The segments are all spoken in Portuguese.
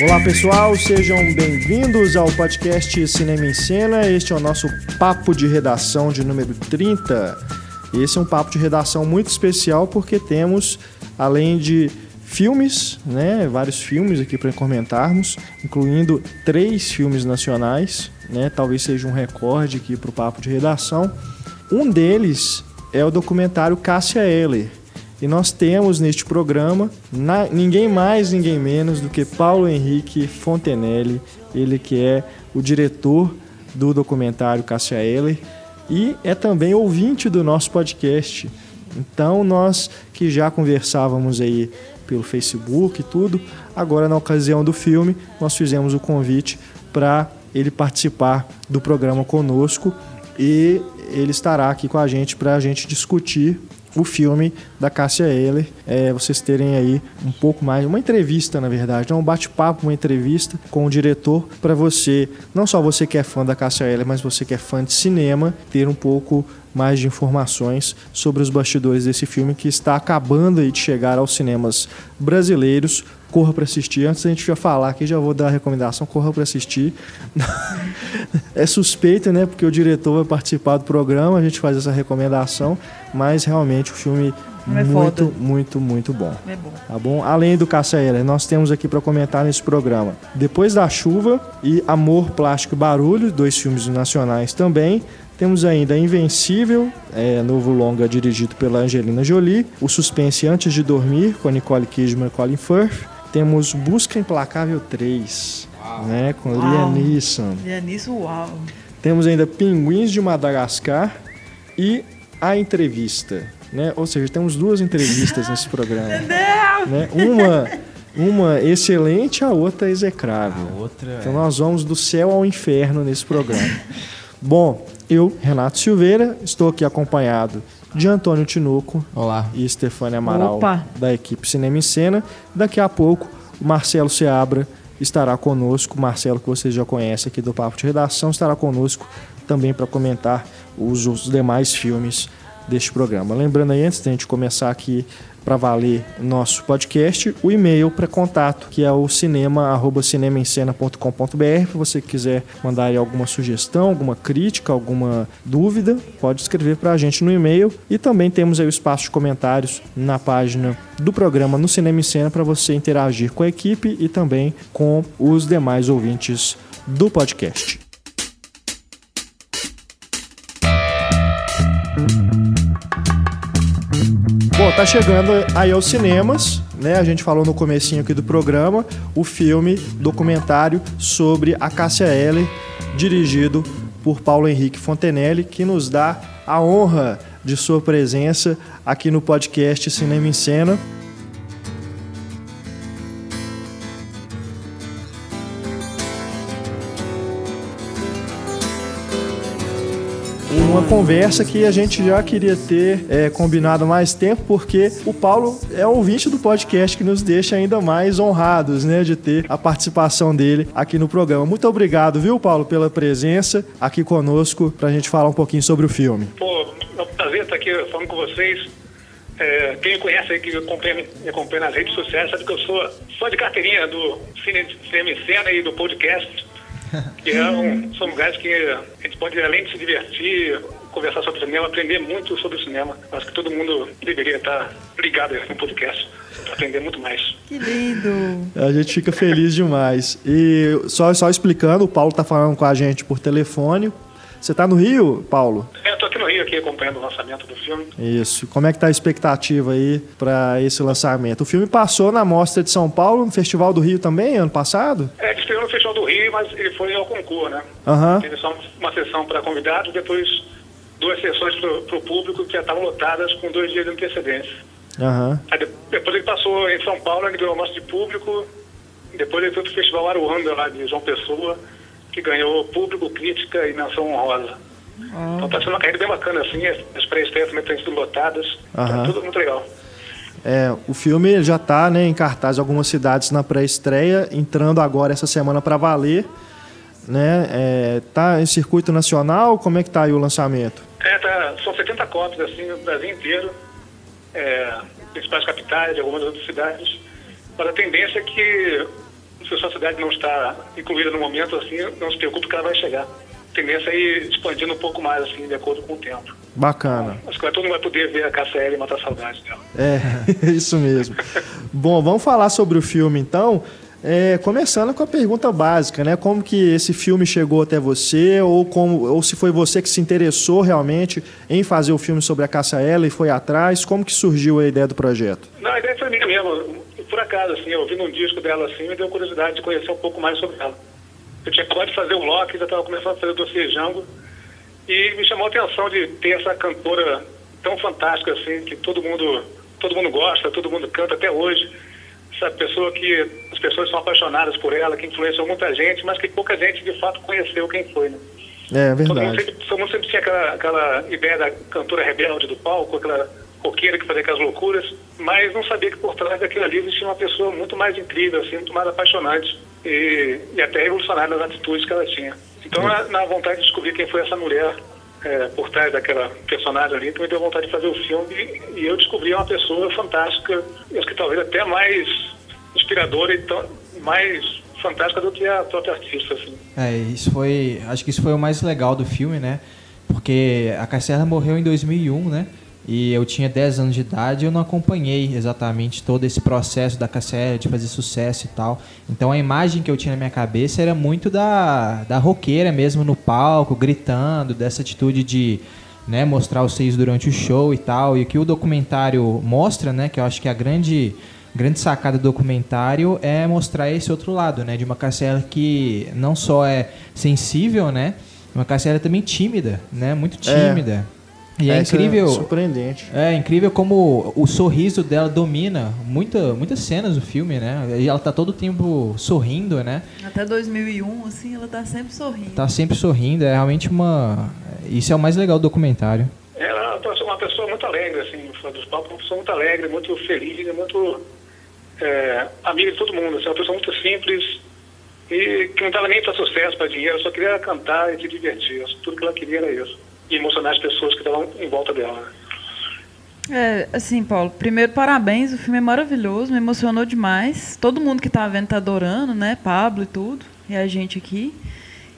Olá pessoal, sejam bem-vindos ao podcast Cinema em Cena. Este é o nosso papo de redação de número 30. Esse é um papo de redação muito especial porque temos, além de filmes, né, vários filmes aqui para comentarmos, incluindo três filmes nacionais, né, talvez seja um recorde aqui para o papo de redação. Um deles é o documentário Cássia Eller, e nós temos neste programa na, ninguém mais, ninguém menos do que Paulo Henrique Fontenelle, ele que é o diretor do documentário Cássia Eller e é também ouvinte do nosso podcast. Então nós que já conversávamos aí pelo Facebook e tudo, agora na ocasião do filme nós fizemos o convite para ele participar do programa conosco e ele estará aqui com a gente para a gente discutir o filme da Cássia Eller. É, vocês terem aí um pouco mais, uma entrevista, na verdade, não um bate-papo, uma entrevista com o diretor para você, não só você que é fã da Cássia Eller, mas você que é fã de cinema, ter um pouco mais de informações sobre os bastidores desse filme que está acabando de chegar aos cinemas brasileiros. Corra para assistir. Antes da gente já falar aqui, já vou dar a recomendação: corra para assistir. é suspeito, né? Porque o diretor vai participar do programa, a gente faz essa recomendação, mas realmente o filme é muito, foda. muito, muito bom. É bom. Tá bom? Além do Caçaela, nós temos aqui para comentar nesse programa Depois da Chuva e Amor, Plástico e Barulho, dois filmes nacionais também. Temos ainda Invencível, é, novo longa dirigido pela Angelina Jolie. O Suspense Antes de Dormir, com Nicole Kidman e Colin Firth. Temos Busca Implacável 3, né, com Liam Neeson. Liam Neeson, uau. Temos ainda Pinguins de Madagascar e A Entrevista. Né? Ou seja, temos duas entrevistas nesse programa. né? Uma uma excelente, a outra execrável. A outra é... Então nós vamos do céu ao inferno nesse programa. Bom, eu, Renato Silveira, estou aqui acompanhado de Antônio Tinoco Olá. e Stefania Amaral, Opa. da equipe Cinema em Cena. Daqui a pouco, o Marcelo Seabra estará conosco. Marcelo, que você já conhece aqui do Papo de Redação, estará conosco também para comentar os, os demais filmes deste programa. Lembrando aí, antes da gente começar aqui para valer nosso podcast, o e-mail para contato, que é o cinema, arroba cinemaencena.com.br, se você quiser mandar alguma sugestão, alguma crítica, alguma dúvida, pode escrever para a gente no e-mail. E também temos aí o espaço de comentários na página do programa no Cinema em Cena para você interagir com a equipe e também com os demais ouvintes do podcast. Bom, tá chegando aí aos cinemas, né? A gente falou no comecinho aqui do programa, o filme documentário sobre a Cássia Eller, dirigido por Paulo Henrique Fontenelle, que nos dá a honra de sua presença aqui no podcast Cinema em Cena. Conversa que a gente já queria ter é, combinado mais tempo, porque o Paulo é ouvinte do podcast que nos deixa ainda mais honrados, né, de ter a participação dele aqui no programa. Muito obrigado, viu, Paulo, pela presença aqui conosco para a gente falar um pouquinho sobre o filme. Pô, é um prazer estar aqui falando com vocês. É, quem me conhece aí, que me acompanha, me acompanha nas redes sociais, sabe que eu sou fã de carteirinha do Cine, Cinema em Cena e do podcast que é um, são lugares que a gente pode, além de se divertir, conversar sobre cinema, aprender muito sobre o cinema. Acho que todo mundo deveria estar ligado no podcast para aprender muito mais. Que lindo! A gente fica feliz demais. E só, só explicando, o Paulo está falando com a gente por telefone. Você está no Rio, Paulo? É, estou aqui no Rio, aqui, acompanhando o lançamento do filme. Isso. Como é que está a expectativa aí para esse lançamento? O filme passou na Mostra de São Paulo, no Festival do Rio também, ano passado? É, ele estreou no Festival do Rio, mas ele foi ao concurso, né? Uhum. Teve só uma sessão para convidados, depois duas sessões para o público que já estavam lotadas com dois dias de antecedência. Uhum. Aí, depois ele passou em São Paulo, ele ganhou uma mostra de público, depois ele foi para o Festival Aruanda, lá de João Pessoa, que ganhou público, crítica e menção honrosa. Ah. Então está sendo uma carreira bem bacana, assim, as pré-estreias também estão sendo lotadas, uhum. tá tudo muito legal. É, o filme já está né, em cartaz em algumas cidades na pré-estreia, entrando agora essa semana para valer. Né? É, tá em circuito nacional? Como é que tá aí o lançamento? É, tá, são 70 cópias assim, no Brasil inteiro, é, principais capitais, de algumas outras cidades. Mas a tendência é que se a sua cidade não está incluída no momento, assim, não se preocupe que ela vai chegar. A tendência é ir expandindo um pouco mais, assim, de acordo com o tempo. Bacana. Acho que todo mundo vai poder ver a KCL e matar saudade dela. É, isso mesmo. Bom, vamos falar sobre o filme então. É, começando com a pergunta básica, né? Como que esse filme chegou até você, ou, como, ou se foi você que se interessou realmente em fazer o filme sobre a Cássia Ela e foi atrás, como que surgiu a ideia do projeto? Não, a ideia foi minha mesmo, por acaso, assim, eu ouvindo um disco dela assim, me deu curiosidade de conhecer um pouco mais sobre ela. Eu tinha acabado de fazer o Loki, já estava começando a fazer o dossiê Jango, e me chamou a atenção de ter essa cantora tão fantástica assim, que todo mundo, todo mundo gosta, todo mundo canta até hoje essa pessoa que as pessoas são apaixonadas por ela, que influenciou muita gente, mas que pouca gente de fato conheceu quem foi, né? É verdade. Todo mundo sempre, todo mundo sempre tinha aquela, aquela ideia da cantora rebelde do palco, aquela roqueira que fazia aquelas loucuras, mas não sabia que por trás daquilo ali existia uma pessoa muito mais incrível, assim, muito mais apaixonante e, e até revolucionária nas atitudes que ela tinha. Então, na, na vontade de descobrir quem foi essa mulher é, por trás daquela personagem ali, então me deu vontade de fazer o filme e, eu descobri uma pessoa fantástica, acho que talvez até mais inspiradora e tão, mais fantástica do que a própria artista. Assim. É, isso foi, acho que isso foi o mais legal do filme, né? Porque a Cassiela morreu em 2001, né? E eu tinha 10 anos de idade e eu não acompanhei exatamente todo esse processo da Cassiela de fazer sucesso e tal. Então a imagem que eu tinha na minha cabeça era muito da, da roqueira mesmo no palco, gritando, dessa atitude de né, mostrar os seios durante o show e tal. E o que o documentário mostra, né, que eu acho que a grande grande sacada do documentário é mostrar esse outro lado, né, de uma Cassiela que não só é sensível, né, uma Cassiela também tímida, né, muito tímida. É. E é, é incrível. É surpreendente. É incrível como o sorriso dela domina muita, muitas cenas do filme, né? E ela tá todo o tempo sorrindo, né? Até 2001, assim, ela tá sempre sorrindo. Tá sempre sorrindo, é realmente uma. Isso é o mais legal do documentário. Ela é uma pessoa muito alegre, assim, dos palcos, uma pessoa muito alegre, muito feliz, muito é, amiga de todo mundo, assim, uma pessoa muito simples e que não estava nem para sucesso, para dinheiro, só queria cantar e se divertir. Tudo que ela queria era isso e emocionar as pessoas que estavam em volta dela. É, assim, Paulo, primeiro parabéns, o filme é maravilhoso, me emocionou demais. Todo mundo que está vendo está adorando, né? Pablo e tudo, e a gente aqui.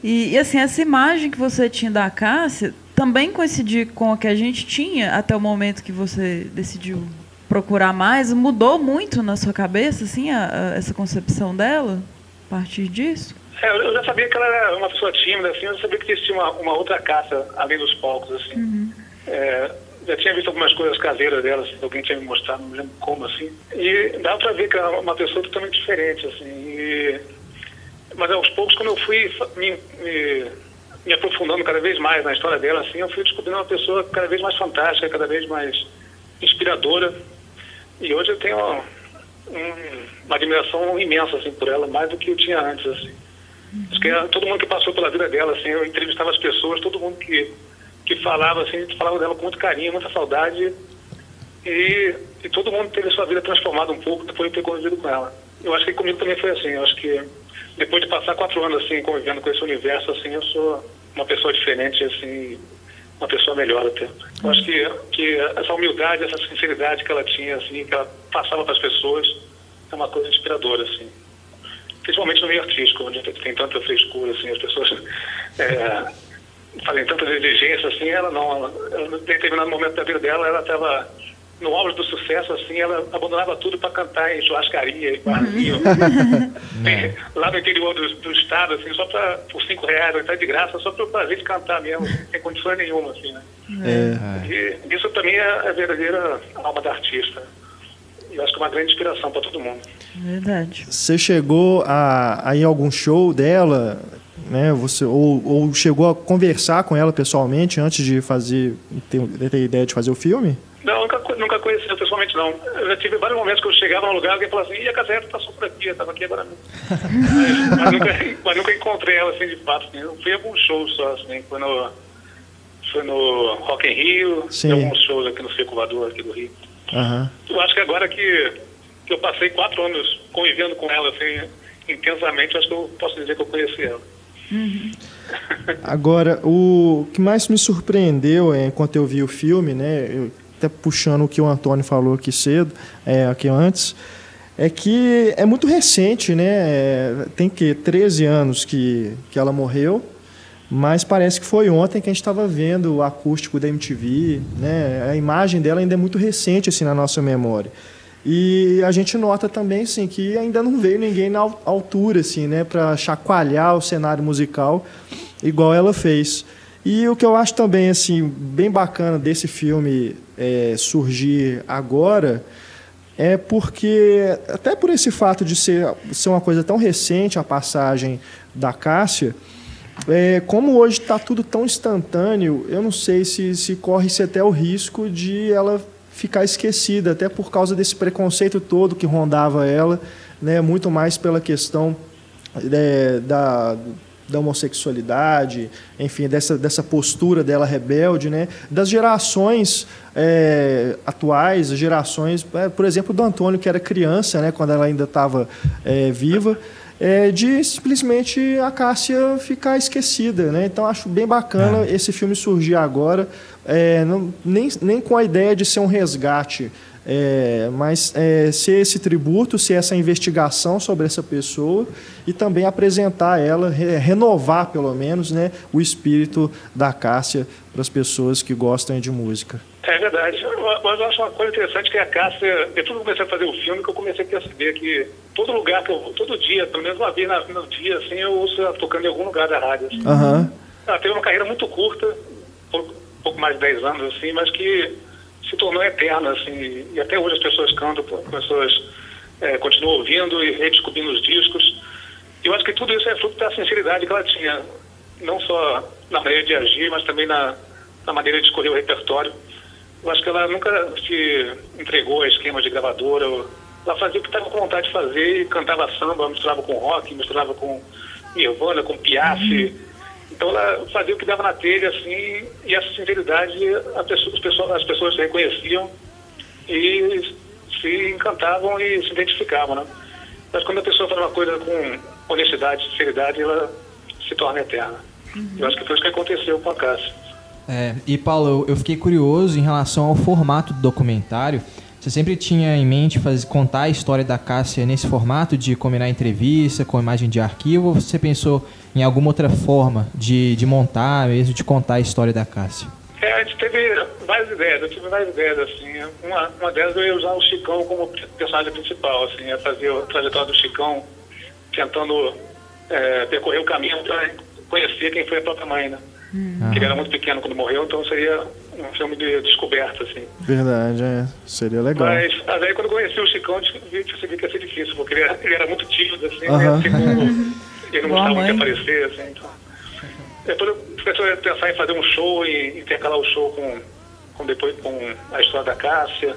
E, e, assim, essa imagem que você tinha da Cássia também coincidia com a que a gente tinha até o momento que você decidiu procurar mais. Mudou muito na sua cabeça, assim, a, a, essa concepção dela, a partir disso? É, eu já sabia que ela era uma pessoa tímida, assim, eu sabia que existia uma, uma outra caça além dos palcos, assim. Uhum. É, já tinha visto algumas coisas caseiras dela, assim, alguém tinha me mostrado, não lembro como, assim. E dá pra ver que ela é uma pessoa totalmente diferente, assim. E, mas aos poucos, quando eu fui me, me, me, aprofundando cada vez mais na história dela, assim, eu fui descobrindo uma pessoa cada vez mais fantástica, cada vez mais inspiradora. E hoje eu tenho uma, um, uma admiração imensa, assim, por ela, mais do que eu tinha antes, assim. Acho que é todo mundo que passou pela vida dela, assim, eu entrevistava as pessoas, todo mundo que, que falava, assim, falava dela com muito carinho, muita saudade. E, e todo mundo teve a sua vida transformada um pouco depois de ter convivido com ela. Eu acho que comigo também foi assim. Eu acho que depois de passar quatro anos assim convivendo com esse universo, assim, eu sou uma pessoa diferente, assim, uma pessoa melhor até. Eu acho que, que essa humildade, essa sinceridade que ela tinha, assim, que ela passava para as pessoas, é uma coisa inspiradora, assim principalmente no meio artístico, onde tem tanta frescura, assim, as pessoas é, fazem tantas exigências, assim, ela não, ela, em determinado momento da vida dela, ela estava no auge do sucesso, assim, ela abandonava tudo para cantar em churrascaria, em barzinho, é, lá no interior do, do, estado, assim, só pra, por cinco reais, ou até de graça, só para o prazer de cantar mesmo, sem condições nenhuma, assim, né? É. E isso também é a verdadeira alma da artista. Eu acho que é uma grande inspiração para todo mundo. Verdade. Você chegou a, a ir a algum show dela, né? Você ou, ou chegou a conversar com ela pessoalmente antes de fazer ter, ter ideia de fazer o filme? Não, nunca, nunca conheci pessoalmente, não. Eu já tive vários momentos que eu chegava num lugar e falava assim, e a Caseta tá só por aqui, eu tava aqui agora mas, mas, nunca, mas nunca encontrei ela assim de fato. Assim. Eu fui a alguns shows só, assim, foi no, foi no Rock in Rio, Sim. alguns shows aqui no Circulador aqui do Rio. Uhum. Eu acho que agora que, que eu passei quatro anos convivendo com ela assim, intensamente, acho que eu posso dizer que eu conheci ela. Uhum. Agora, o que mais me surpreendeu é, enquanto eu vi o filme, né, eu, até puxando o que o Antônio falou aqui cedo, é, aqui antes, é que é muito recente, né? É, tem que 13 anos que, que ela morreu, mas parece que foi ontem que a gente estava vendo o acústico da MTV, né? A imagem dela ainda é muito recente assim na nossa memória. E a gente nota também assim que ainda não veio ninguém na altura assim, né, para chacoalhar o cenário musical igual ela fez. E o que eu acho também assim bem bacana desse filme é, surgir agora é porque, até por esse fato de ser, ser uma coisa tão recente, a passagem da Cássia, é, como hoje está tudo tão instantâneo, eu não sei se, se corre-se até o risco de ela ficar esquecida, até por causa desse preconceito todo que rondava ela, né, muito mais pela questão é, da, da homossexualidade, enfim, dessa, dessa postura dela rebelde, né? das gerações é, atuais, gerações, é, por exemplo, do Antônio, que era criança, né? quando ela ainda estava é, viva, é, de simplesmente a Cássia ficar esquecida. Né? Então, acho bem bacana é. esse filme surgir agora, é, não, nem, nem com a ideia de ser um resgate é, mas é, ser esse tributo, ser essa investigação sobre essa pessoa e também apresentar ela, re, renovar pelo menos né, o espírito da Cássia para as pessoas que gostam de música. É verdade. Mas eu acho uma coisa interessante que a Cássia, depois que eu comecei a fazer o filme, que eu comecei a perceber que todo lugar que eu todo dia, pelo menos uma vez no dia, assim, eu ouço ela tocando em algum lugar da rádio. Assim. Uhum. Ela teve uma carreira muito curta, pouco, pouco mais de 10 anos, assim, mas que se tornou eterna, assim, e até hoje as pessoas cantam, as pessoas é, continuam ouvindo e redescobrindo os discos. E eu acho que tudo isso é fruto da sinceridade que ela tinha, não só na maneira de agir, mas também na, na maneira de escolher o repertório. Eu acho que ela nunca se entregou a esquemas de gravadora. Ela fazia o que estava com vontade de fazer e cantava samba, misturava com rock, misturava com Nirvana, com Piaf. Uhum então ela fazia o que dava na telha, assim, e essa sinceridade pessoa, as, pessoas, as pessoas reconheciam e se encantavam e se identificavam, né? Mas quando a pessoa faz uma coisa com honestidade, sinceridade, ela se torna eterna. Uhum. Eu acho que foi isso que aconteceu com a Cássia. É, e Paulo, eu fiquei curioso em relação ao formato do documentário. Você sempre tinha em mente fazer, contar a história da Cássia nesse formato de combinar entrevista com imagem de arquivo? Ou você pensou em alguma outra forma de, de montar, mesmo de contar a história da Cássia? É, a gente teve várias ideias, eu tive várias ideias, assim. Uma, uma delas eu ia usar o Chicão como personagem principal, assim, ia fazer a trajetória do Chicão tentando é, percorrer o caminho para conhecer quem foi a própria mãe, né? Uhum. Ele era muito pequeno quando morreu, então seria um filme de descoberta, assim. Verdade, é. Seria legal. Mas aí quando eu conheci o Chicão, eu percebi que ia ser difícil, porque ele era, ele era muito tímido, assim, uhum. né? Tipo, ele não gostava muito de aparecer, assim, então. Depois eu comecei a pensar em fazer um show e intercalar o show com, com, depois, com a história da Cássia,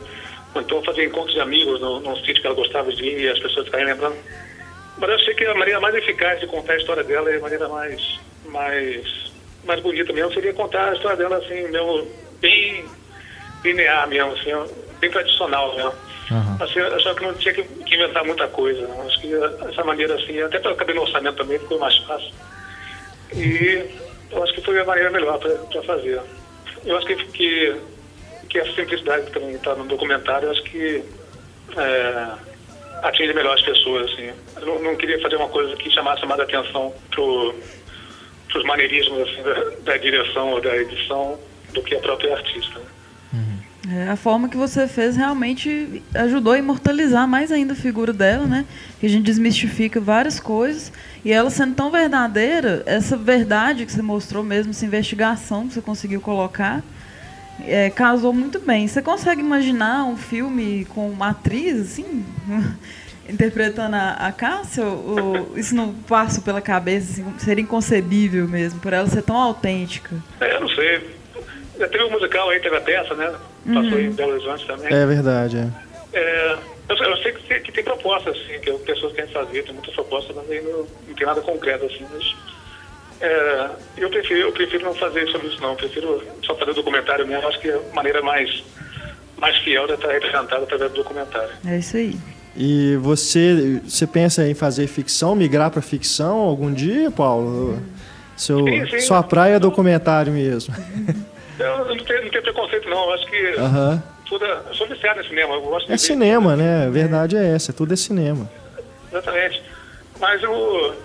ou então fazer encontros de amigos no, num sítio que ela gostava de ir e as pessoas ficarem lembrando. Mas eu achei que a maneira mais eficaz de contar a história dela é a maneira mais, mais, mais bonita mesmo, seria contar a história dela assim, mesmo bem linear mesmo, assim, bem tradicional mesmo. Uhum. Assim, eu achava que não tinha que, inventar muita coisa. Acho que essa maneira assim, até para caber no orçamento também ficou mais fácil. E eu acho que foi a maneira melhor para fazer. Eu acho que, que, que essa simplicidade que também está no documentário, eu acho que é, atinge melhor as pessoas. Assim. Eu não, não, queria fazer uma coisa que chamasse mais atenção para os maneirismos assim, da, da direção ou da edição do que a própria artista. Uhum. É, a forma que você fez realmente ajudou a imortalizar mais ainda a figura dela, né? Que a gente desmistifica várias coisas. E ela sendo tão verdadeira, essa verdade que você mostrou mesmo, essa investigação que você conseguiu colocar, é, casou muito bem. Você consegue imaginar um filme com uma atriz, assim, interpretando a, a Cássia? Ou isso não passa pela cabeça? Assim, seria inconcebível mesmo, por ela ser tão autêntica? É, eu não sei já teve um musical aí, teve a peça, né? Passou uhum. em Belo Horizonte também. É verdade, é. é eu, eu, sei que, que, tem propostas, assim, que pessoas querem fazer, tem muitas propostas, mas aí não, não tem nada concreto, assim. Mas, é, eu, prefiro, eu prefiro não fazer sobre isso, não. Eu prefiro só fazer documentário mesmo. Acho que é a maneira mais, mais fiel de estar representada através do documentário. É isso aí. E você, você pensa em fazer ficção, migrar para ficção algum dia, Paulo? Seu, sim, sim. Sua praia é documentário mesmo. Eu não tenho, não tenho tem preconceito, não. Eu acho que Aham. tudo é, eu sou viciado em cinema. Eu gosto de É ver. cinema, né? A verdade é essa, tudo é cinema. Exatamente. Mas eu,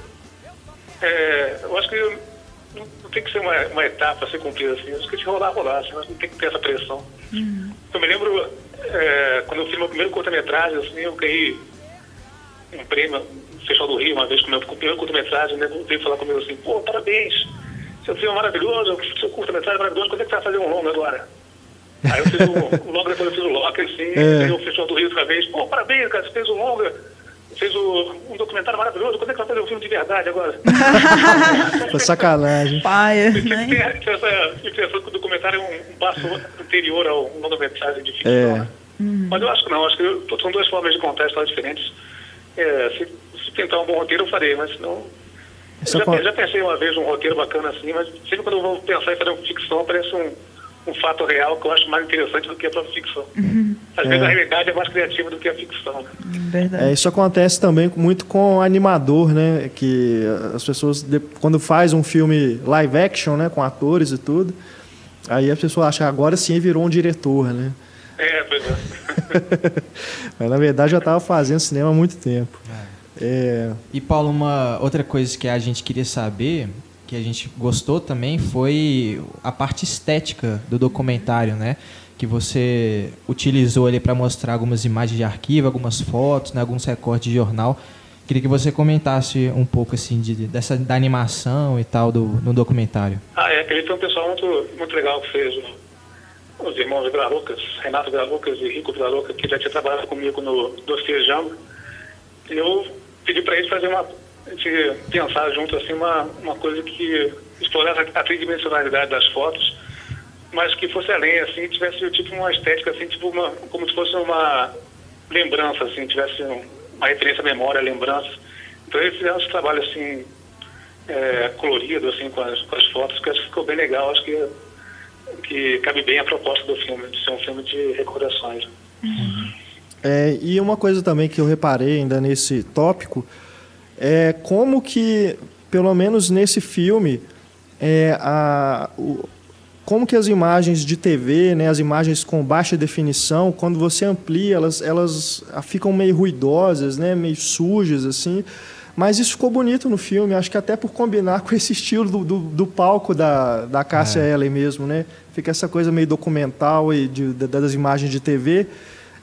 é, eu acho que não, não tem que ser uma, uma etapa a ser cumprida assim. Eu acho que se rolar, rolar. Assim, não tem que ter essa pressão. Eu me lembro, é, quando eu fiz meu primeiro curta-metragem, assim, eu ganhei um prêmio no Festival do Rio, uma vez com o meu primeiro curta-metragem, né, veio falar comigo assim, pô, parabéns, seu filme é maravilhoso, seu curta-metragem é maravilhoso, quando é que você vai fazer um longa agora? Aí eu fiz o, o longa, depois eu fiz o Loki, assim, É. o Festival do Rio outra vez, pô, parabéns, cara, você fez o longa, fez o, um documentário maravilhoso, quando é que vai fazer um filme de verdade agora? Foi sacanagem. Paia, Tem que né? ter essa impressão que o documentário é um, um passo anterior ao longa-metragem de ficção. É. né? Mas eu acho que não, acho que são duas formas de contar histórias diferentes. É, se, se tentar um bom roteiro, eu farei, mas não. Eu já, já pensei uma vez um roteiro bacana assim, mas sempre quando eu vou pensar em fazer uma ficção, parece um, um fato real que eu acho mais interessante do que a própria ficção. Às vezes a realidade é mais criativa do que a ficção. Verdade. É, isso acontece também muito com animador, né? Que as pessoas, de- quando faz um filme live action, né? Com atores e tudo, aí a pessoa acha, agora sim virou um diretor, né? É, pois é. Mas na verdade já estava fazendo cinema há muito tempo. É, E Paulo, uma outra coisa que a gente queria saber, que a gente gostou também, foi a parte estética do documentário, né? Que você utilizou ali para mostrar algumas imagens de arquivo, algumas fotos, né? alguns recortes de jornal. Queria que você comentasse um pouco assim de, dessa da animação e tal do no documentário. Ah, é, aquele foi um pessoal muito, muito legal que fez. o- Os irmãos Vila Lucas, Renato Vila Lucas e Rico Vila Lucas, que já tinha trabalhado comigo no Dossiê Jambo. E eu pedi para eles fazer uma. A gente pensar junto assim, uma, uma coisa que explorasse a tridimensionalidade das fotos, mas que fosse além, assim, tivesse tipo uma estética, assim, tipo uma, como se fosse uma lembrança, assim, tivesse um- uma referência à memória, lembrança. Então eles fizeram esse trabalho assim, é, colorido, assim, com as, com as fotos, que acho que ficou bem legal, acho que, que cabe bem a proposta do filme, de ser um filme de recordações. É, e uma coisa também que eu reparei ainda nesse tópico é como que, pelo menos nesse filme, é, a, o- como que as imagens de TV, né, as imagens com baixa definição, quando você amplia, elas, elas ficam meio ruidosas, né, meio sujas, assim. Mas isso ficou bonito no filme, acho que até por combinar com esse estilo do, do, do palco da, da Cássia Eller mesmo, né? Fica essa coisa meio documental e de, da- das imagens de TV.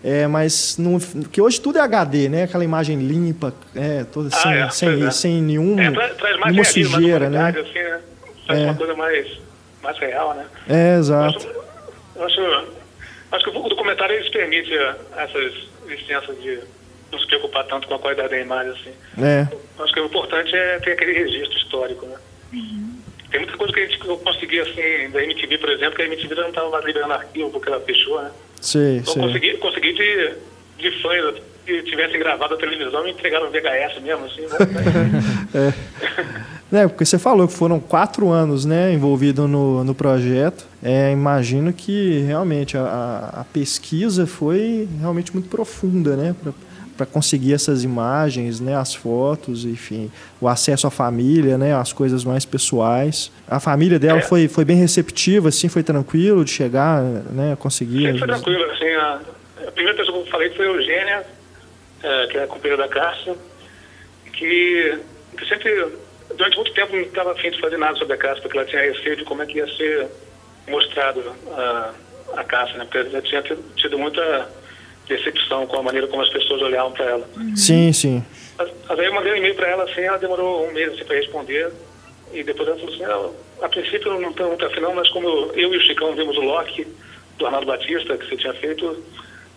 É, mas não, que hoje tudo é HD, né? Aquela imagem limpa, é, toda Ah, sem, é, sem, é. sem nenhum, É, tra- traz mais nenhuma sujeira, né? Assim, né? Faz É. uma coisa mais, mais real, né? É, Eu exato. acho, eu acho, acho que o documentário eles permite essas licenças de não se preocupar tanto com a qualidade da imagem, assim. É, Acho que o importante é ter aquele registro histórico, né? Tem muita coisa que a gente que eu consegui, assim, da MTV, por exemplo, que a MTV não estava mais liberando arquivo porque ela fechou, né? Sei, Então sei. consegui, consegui de, de fãs que tivessem gravado a televisão e entregaram VHS mesmo, assim, né? É, porque você falou que foram quatro anos né, envolvido no, no projeto. É, imagino que realmente a, a- a pesquisa foi realmente muito profunda, né? Para conseguir essas imagens, né, as fotos, enfim, o acesso à família, né, as coisas mais pessoais. A família dela É. foi, foi bem receptiva, assim, foi tranquilo de chegar, né, conseguir. Sempre foi tranquilo, assim, a, a primeira pessoa que eu falei foi a Eugênia, eh, que é a companheira da Cássia, que, que sempre, durante muito tempo, não estava afim de fazer nada sobre a Cássia, porque ela tinha receio de como é que ia ser mostrado a, a Cássia, né? Porque ela tinha tido muita decepção com a maneira como as pessoas olhavam para ela. Sim, sim. Mas, mas aí eu mandei um e-mail para ela, assim, ela demorou um mês assim, para responder. E depois ela falou assim, "Ah, a princípio eu não tenho muito afim não, mas como eu, eu e o Chicão vimos o Loki do Arnaldo Batista, que você tinha feito,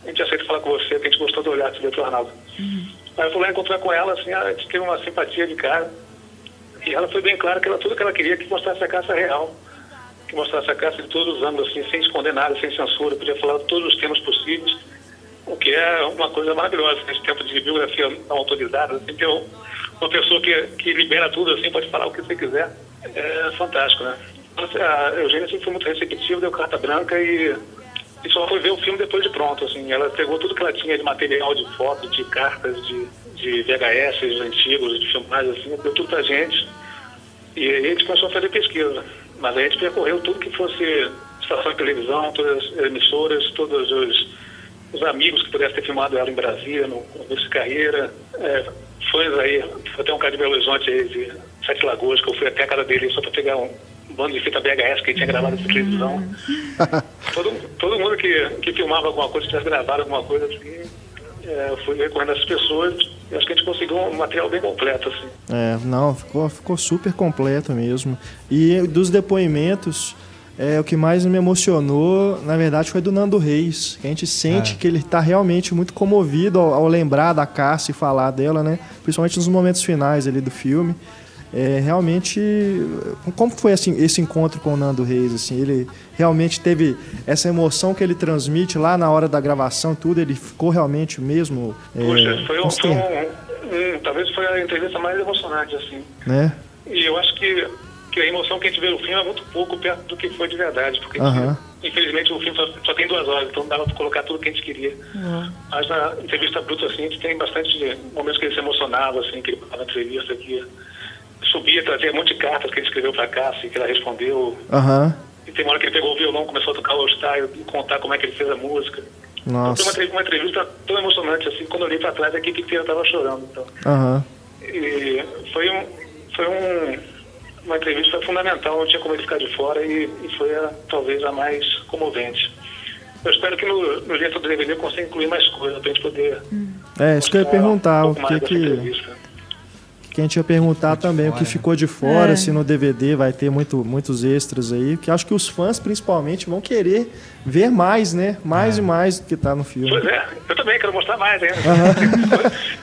a gente aceita falar com você, que a gente gostou do olhar que você deu pro Arnaldo. Aí eu fui lá encontrar com ela, assim, a gente teve uma simpatia de cara. E ela foi bem clara que ela, tudo que ela queria que mostrasse a caça real. Que mostrasse a caça de todos os ângulos, assim, sem esconder nada, sem censura. Podia falar de todos os temas possíveis. O que é uma coisa maravilhosa nesse tempo de biografia não autorizada. Assim, ter um- uma pessoa que, que libera tudo, assim, pode falar o que você quiser. É fantástico, né? A Eugênia sempre foi muito receptiva, deu carta branca e, e só foi ver o filme depois de pronto. Assim. Ela pegou tudo que ela tinha de material, de fotos, de cartas, de, de VHS antigos, de filmagens, assim, deu tudo pra gente. E aí a gente começou a fazer pesquisa. Mas a gente percorreu tudo que fosse estações de televisão, todas as emissoras, todos os, os amigos que pudessem ter filmado ela em Brasília, no começo de carreira, é, fãs aí, até um cara de Belo Horizonte aí, de Sete Lagoas, que eu fui até a casa dele só para pegar um, bando de fita VHS que ele tinha gravado na televisão. todo, todo mundo que, que filmava alguma coisa, que tivesse gravado alguma coisa assim, é, fui recorrendo essas pessoas e acho que a gente conseguiu um material bem completo, assim. É, não, ficou, ficou super completo mesmo. E dos depoimentos, é, o que mais me emocionou, na verdade, foi do Nando Reis. Que a gente sente É. que ele está realmente muito comovido ao, ao lembrar da Cássia e falar dela, né? Principalmente nos momentos finais ali do filme. É, realmente, como foi assim esse encontro com o Nando Reis? Assim, ele realmente teve essa emoção que ele transmite lá na hora da gravação, tudo. Ele ficou realmente mesmo. é, Puxa, foi, um, foi conster- um, um- Talvez foi a entrevista mais emocionante, assim. né? E eu acho que, que a emoção que a gente vê no filme é muito pouco perto do que foi de verdade, porque Aham. infelizmente o filme só, só tem duas horas, então não dava para colocar tudo que a gente queria. Mas na entrevista bruta, assim, a gente tem bastante momentos que ele se emocionava, assim, que ele falava na entrevista, que subia, trazia um monte de cartas que ele escreveu para cá, assim, que ela respondeu. Aham. E tem uma hora que ele pegou o violão, começou a tocar o style e contar como é que ele fez a música. Então, Nossa. foi uma, uma entrevista tão emocionante, assim, quando eu olhei para trás, a equipe inteira estava chorando. Então. Aham. E foi um, foi um, uma entrevista fundamental, não tinha como ele ficar de fora e, e foi a, talvez a mais comovente. Eu espero que no, no jeito do DVD eu consiga incluir mais coisas para a gente poder. É, isso que eu ia perguntar. um O que que. Que a gente ia perguntar também o que ficou de fora, É. se no DVD vai ter muito, muitos extras aí, que acho que os fãs principalmente vão querer ver mais, né? Mais e mais do que tá no filme. Pois é, eu também quero mostrar mais ainda.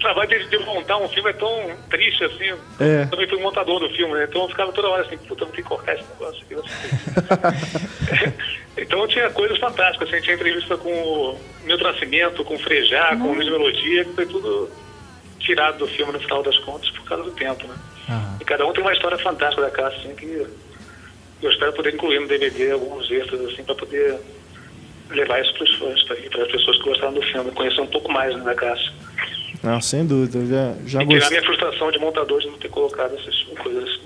trabalho de, de montar um filme é tão triste assim. É. Eu também fui montador do filme, né? Então eu ficava toda hora assim, puta, não tem que cortar esse negócio aqui. então tinha coisas fantásticas, assim, tinha entrevista com o Milton Nascimento, com o Frejá, com o Luiz Melodia, que foi tudo tirado do filme no final das contas por causa do tempo, né? Aham. E cada um tem uma história fantástica da Cássia, assim, que eu espero poder incluir no DVD alguns extras, assim, para poder levar isso para os fãs, para as pessoas que gostaram do filme, conhecer um pouco mais né, da Cássia. Não, sem dúvida. eu Já, já e tirar gostei. minha frustração de montador de não ter colocado essas coisas, assim.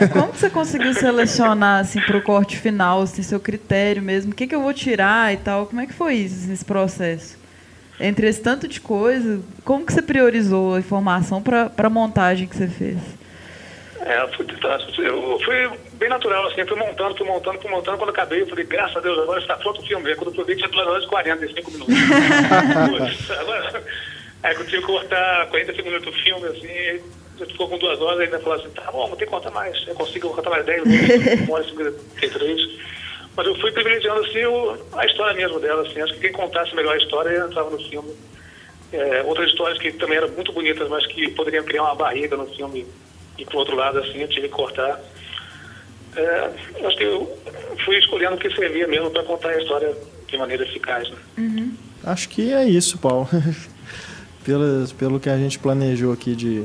É. Como que você conseguiu selecionar assim pro corte final, assim, seu critério mesmo? O que, que eu vou tirar e tal? Como é que foi isso, esse processo? Entre esse tanto de coisa, como que você priorizou a informação para a montagem que você fez? É, fui, eu fui bem natural, assim, fui montando, fui montando, fui montando. Quando acabei, eu falei, graças a Deus, agora está pronto o filme. Quando eu vi, tinha 2 horas e 45 minutos. Agora, aí eu tive que cortar 45 minutos do filme, assim, já ficou com duas horas, ainda falou assim, tá bom, vou ter que contar mais. Eu consigo contar mais 10, uma hora e 53. Mas eu fui privilegiando, assim, o, a história mesmo dela, assim. Acho que quem contasse melhor a história entrava no filme. É, outras histórias que também eram muito bonitas, mas que poderiam criar uma barriga no filme e pro outro lado assim eu tive que cortar. É, acho que eu fui escolhendo o que servia mesmo para contar a história de maneira eficaz. Né? Acho que é isso, Paulo. Pelas, pelo que a gente planejou aqui de,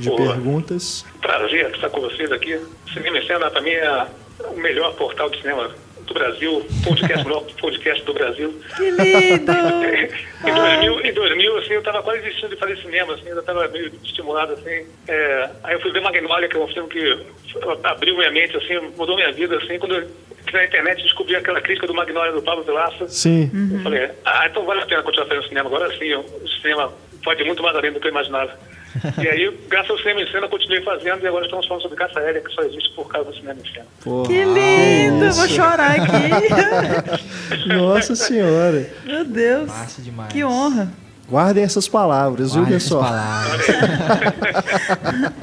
de perguntas. Prazer estar com vocês aqui. Cinema em Cena para mim é o melhor portal de cinema do Brasil, podcast, o melhor podcast do Brasil. Que lindo! Em 2000, em 2000 assim, eu estava quase desistindo de fazer cinema, assim, eu estava meio estimulado, assim. É, aí eu fui ver Magnolia, que é um filme que abriu minha mente, assim, mudou minha vida, assim, quando eu na internet descobri aquela crítica do Magnolia do Pablo Vilaça. Sim. Eu falei, ah, então vale a pena continuar fazendo cinema. Agora sim, o cinema pode ir muito mais além do que eu imaginava. e aí, graças ao cinema em cena, eu continuei fazendo e agora estamos falando sobre caça aérea, que só existe por causa do cinema em cena. Porra. Que lindo! isso. Vou chorar aqui. Nossa senhora. Meu Deus. Massa demais. Que honra. Guardem essas palavras, viu, Guarde essas pessoal? palavras.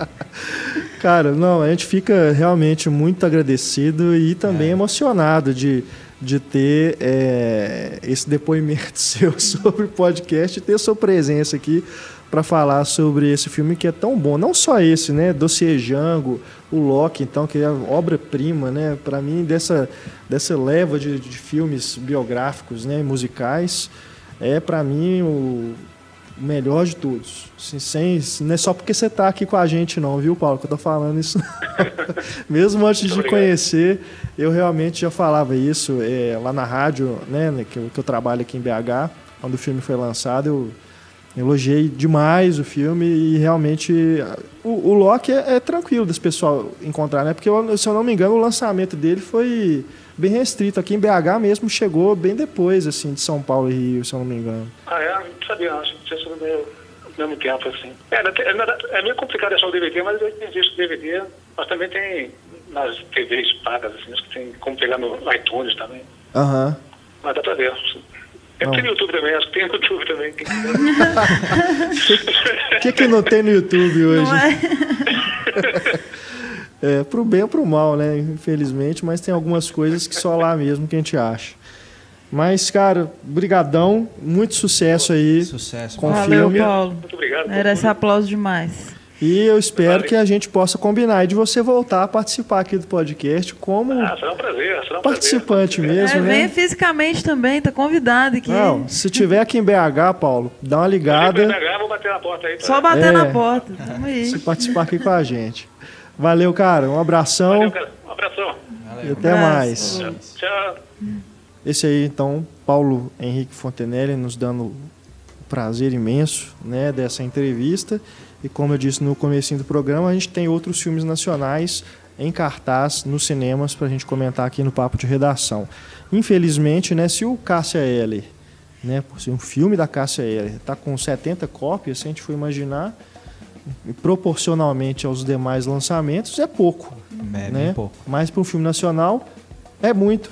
Cara, não, a gente fica realmente muito agradecido e também emocionado de, de ter é, esse depoimento seu sobre o podcast e ter sua presença aqui para falar sobre esse filme que é tão bom. Não só esse, né? Dossiê Jango, o Loki, então, que é obra-prima, né? Para mim, dessa, dessa leva de, de filmes biográficos, né? Musicais, é para mim o melhor de todos. Assim, sem, não é só porque você está aqui com a gente, não, viu, Paulo? Que eu tô falando isso. Mesmo antes de conhecer, eu realmente já falava isso é, lá na rádio, né? Que eu, que eu trabalho aqui em BH, quando o filme foi lançado, eu, Elogiei demais o filme e realmente o, o Loki é, é, tranquilo desse pessoal encontrar, né? Porque se eu não me engano o lançamento dele foi bem restrito. Aqui em BH mesmo chegou bem depois, assim, de São Paulo e Rio, se eu não me engano. Ah, é? Não sabia, acho que tinha sido meio, mesmo tempo, assim. É, é, é meio complicado achar o DVD, mas eu tenho visto DVD, mas também tem nas TVs pagas, assim, acho que tem como pegar no iTunes também. Aham. Uhum. Mas dá pra ver. É tem no YouTube também, acho que tem no YouTube também. O que, que não tem no YouTube hoje? Não é? é, pro bem ou pro mal, né? Infelizmente, mas tem algumas coisas que só lá mesmo que a gente acha. Mas, cara, brigadão, muito sucesso aí sucesso, com o filme. Paulo. Muito obrigado. Merece aplauso demais. E eu espero que a gente possa combinar de você voltar a participar aqui do podcast como ah, será um prazer, será um participante prazer. mesmo, é, né? Venha fisicamente também, tá convidado aqui. Não, se tiver aqui em BH, Paulo, dá uma ligada. BH, vou bater na porta aí. Tá? Só bater é, na porta, tamo aí. Se participar aqui com a gente. Valeu, cara, um abração. Valeu, cara. Um abração. Valeu. E até mais. Tchau. Esse aí, então, Paulo Henrique Fontenelle nos dando o prazer imenso né, dessa entrevista. E como eu disse no começo do programa, a gente tem outros filmes nacionais em cartaz nos cinemas para a gente comentar aqui no Papo de Redação. Infelizmente, né, se o Cássia Eller, né, por ser um filme da Cássia Eller, está com 70 cópias, se a gente for imaginar, proporcionalmente aos demais lançamentos, é pouco. É né? pouco. Mas para um filme nacional, é muito.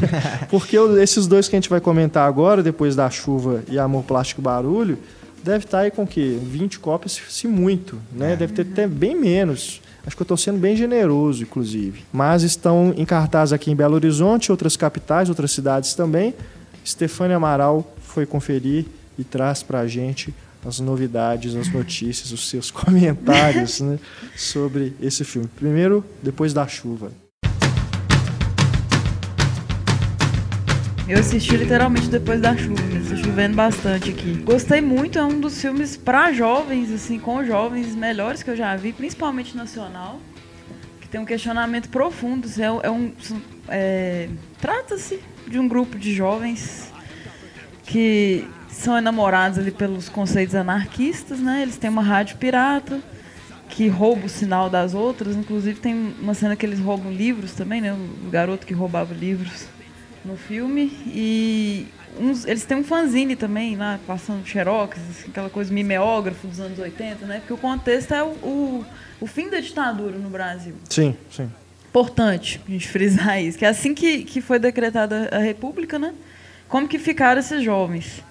Porque esses dois que a gente vai comentar agora, depois da chuva e Amor Plástico Barulho, deve estar aí com que 20 cópias, se muito, né? É. Deve ter até bem menos. Acho que eu estou sendo bem generoso, inclusive. Mas estão em cartaz aqui em Belo Horizonte, outras capitais, outras cidades também. Stefania Amaral foi conferir e traz para a gente as novidades, as notícias, os seus comentários né, sobre esse filme. Primeiro, depois da chuva. Eu assisti literalmente depois da chuva, está chovendo bastante aqui. Gostei muito, é um dos filmes para jovens, assim, com jovens melhores que eu já vi, principalmente nacional, que tem um questionamento profundo. É, é um, é, Trata-se de um grupo de jovens que são enamorados ali pelos conceitos anarquistas, né? Eles têm uma rádio pirata que rouba o sinal das outras. Inclusive tem uma cena que eles roubam livros também, né? O garoto que roubava livros no filme. E uns, eles têm um fanzine também lá, passando xerox, aquela coisa mimeógrafo dos anos 80, né? Porque o contexto é o, o, o fim da ditadura no Brasil. Sim, sim. Importante a gente frisar isso, que é assim que, que foi decretada a República, né? Como que ficaram esses jovens?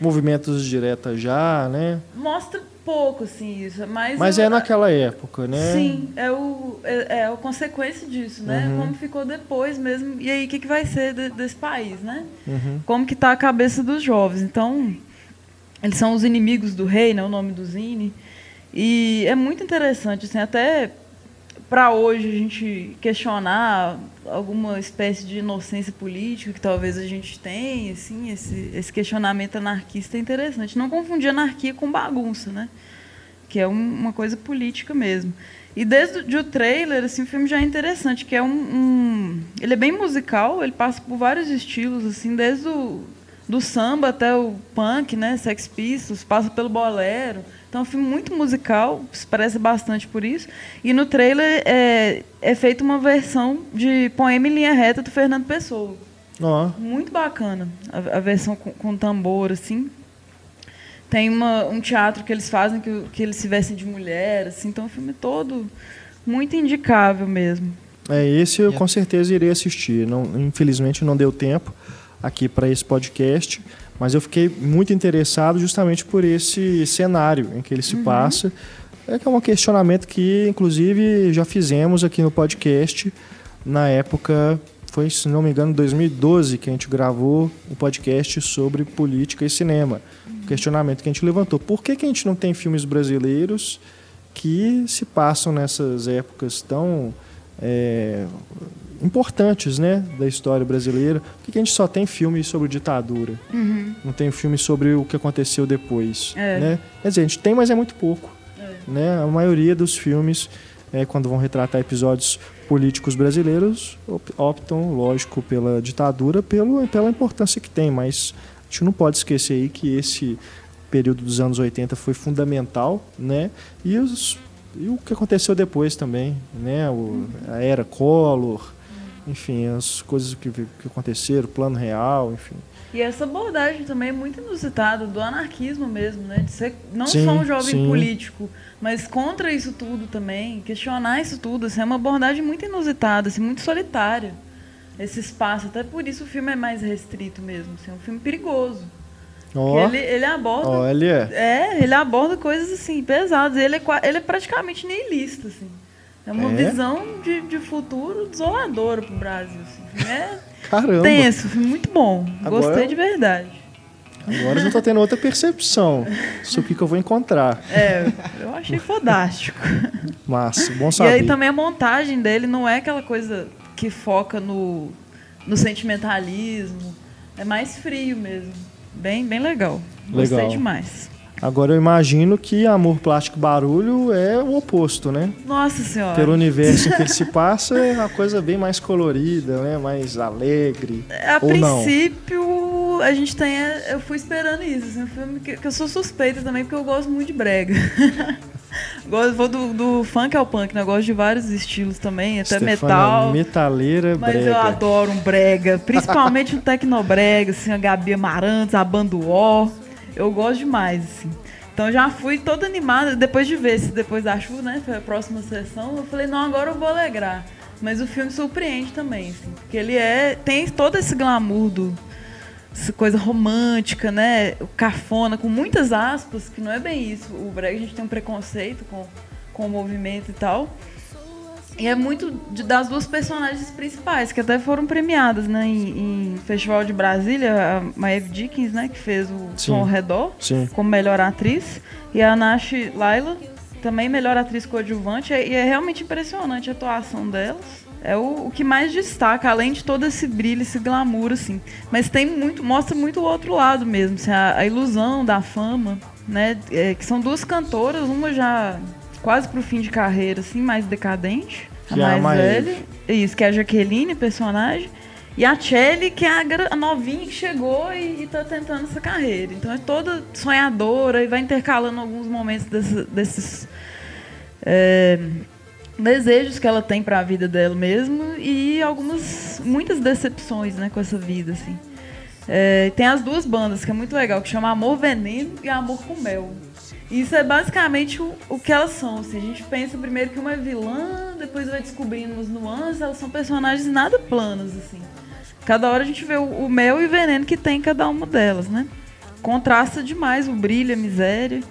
Movimentos diretas já, né? Mostra pouco, assim, isso. Mas, mas é naquela época, né? Sim, é, o, é, é a consequência disso, né? Uhum. Como ficou depois mesmo. E aí, o que, que vai ser de, desse país, né? Uhum. Como que está a cabeça dos jovens. Então, eles são os inimigos do rei, né? O nome do Zine. E é muito interessante, assim, até para hoje a gente questionar alguma espécie de inocência política que talvez a gente tenha, assim, esse, esse questionamento anarquista é interessante. Não confundir anarquia com bagunça, né? Que é um, uma coisa política mesmo. E desde o trailer, assim, o filme já é interessante, que é um, um, ele é bem musical, ele passa por vários estilos, assim, desde o do samba até o punk, né, Sex Pistols, passa pelo bolero. Então, é um filme muito musical, se parece bastante por isso. E no trailer é, é feita uma versão de Poema em Linha Reta do Fernando Pessoa. Oh. Muito bacana. A, a versão com, com, tambor, assim. Tem uma, um teatro que eles fazem que, que eles se vestem de mulher, assim. Então, o filme todo muito indicável mesmo. É, esse eu com certeza irei assistir. Não, infelizmente não deu tempo aqui para esse podcast. Mas eu fiquei muito interessado justamente por esse cenário em que ele se uhum. passa. É que é um questionamento que, inclusive, já fizemos aqui no podcast na época, foi, se não me engano, 2012 que a gente gravou um podcast sobre política e cinema. Um questionamento que a gente levantou. Por que, que a gente não tem filmes brasileiros que se passam nessas épocas tão é, importantes né, da história brasileira. Por que a gente só tem filme sobre ditadura? Uhum. Não tem filme sobre o que aconteceu depois. É. Né? Quer dizer, a gente tem, mas é muito pouco. É. Né? A maioria dos filmes, é, quando vão retratar episódios políticos brasileiros, optam, lógico, pela ditadura, pelo, pela importância que tem, mas a gente não pode esquecer aí que esse período dos anos 80 foi fundamental, né? E, os, e o que aconteceu depois também, né? O, a era Collor, enfim, as coisas que, que aconteceram, o plano real, enfim. E essa abordagem também é muito inusitada, do anarquismo mesmo, né? De ser não Sim, só um jovem sim. político, mas contra isso tudo também, questionar isso tudo, assim, é uma abordagem muito inusitada, assim, muito solitária. Esse espaço, até por isso o filme é mais restrito mesmo, assim, é um filme perigoso. Porque Ele, ele aborda olha, É, ele aborda coisas assim, pesadas. Ele é, ele é praticamente niilista, assim. É uma É? visão de, de futuro desoladora pro Brasil. Assim. É caramba. tenso, é muito bom. Agora- Gostei de verdade. Agora eu já tô tendo outra percepção sobre o que, eu vou encontrar. É, eu achei fodástico. Mas, bom E saber. aí também a montagem dele não é aquela coisa que foca no, no sentimentalismo. É mais frio mesmo. Bem, bem legal. Gostei Legal. demais. Agora eu imagino que Amor Plástico Barulho é o oposto, né? Nossa senhora. Pelo universo que ele se passa, é uma coisa bem mais colorida, né? Mais alegre. A Ou não? princípio, a gente tem. Eu fui esperando isso. Assim, um filme que, que eu sou suspeita também, porque eu gosto muito de brega. gosto, vou do, do funk ao punk, né? Eu gosto de vários estilos também, até Stefania metal. Metaleira Mas brega. eu adoro um brega, principalmente um tecnobrega, assim, a Gabi Amarantos, a banda O. Eu gosto demais, assim. Então já fui toda animada, depois de ver se depois da chuva, né? Foi a próxima sessão, eu falei, não, agora eu vou alegrar. Mas o filme surpreende também, assim, porque ele é. tem todo esse glamour do. Essa coisa romântica, né? O cafona, com muitas aspas, que não é bem isso. O brega a gente tem um preconceito com, com o movimento e tal. E é muito de- das duas personagens principais, que até foram premiadas, né? Em, em Festival de Brasília, a Maeve Dickens, né? Que fez o Sim. Ao Redor, Sim. como melhor atriz. E a Nash Laila, também melhor atriz coadjuvante. E é realmente impressionante a atuação delas. É o, o que mais destaca, além de todo esse brilho, esse glamour, assim. Mas tem muito, mostra muito o outro lado mesmo, assim, a, a ilusão da fama, né? É, que são duas cantoras, uma já quase pro fim de carreira, assim, mais decadente. Que é a a mais velha. Isso, que é a Jaqueline, personagem. E a Kelly, que é a, novinha que chegou e, e tá tentando essa carreira. Então é toda sonhadora e vai intercalando alguns momentos desse- desses é, desejos que ela tem para a vida dela mesmo e algumas muitas decepções, né, com essa vida assim. É, tem as duas bandas que é muito legal, que chama Amor Veneno e Amor com Mel. Isso é basicamente o, o que elas são. Assim. A gente pensa primeiro que uma é vilã, depois vai descobrindo as nuances, elas são personagens nada planos, assim. Cada hora a gente vê o, o mel e o veneno que tem em cada uma delas, né? Contrasta demais o brilho, a miséria.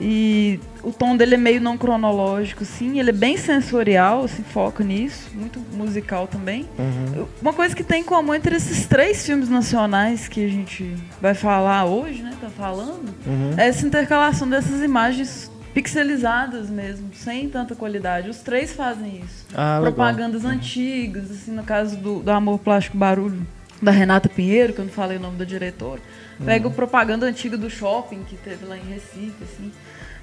E o tom dele é meio não cronológico, sim. Ele é bem sensorial, assim, foca nisso. Muito musical também. Uhum. Uma coisa que tem em comum entre esses três filmes nacionais que a gente vai falar hoje, né? Tá falando, Uhum. é essa intercalação dessas imagens pixelizadas mesmo, sem tanta qualidade. Os três fazem isso. Ah, legal. Propagandas antigas, assim, no caso do, do Amor Plástico Barulho, da Renata Pinheiro, que eu não falei o nome da diretora. Pega Uhum. a propaganda antiga do shopping que teve lá em Recife, assim.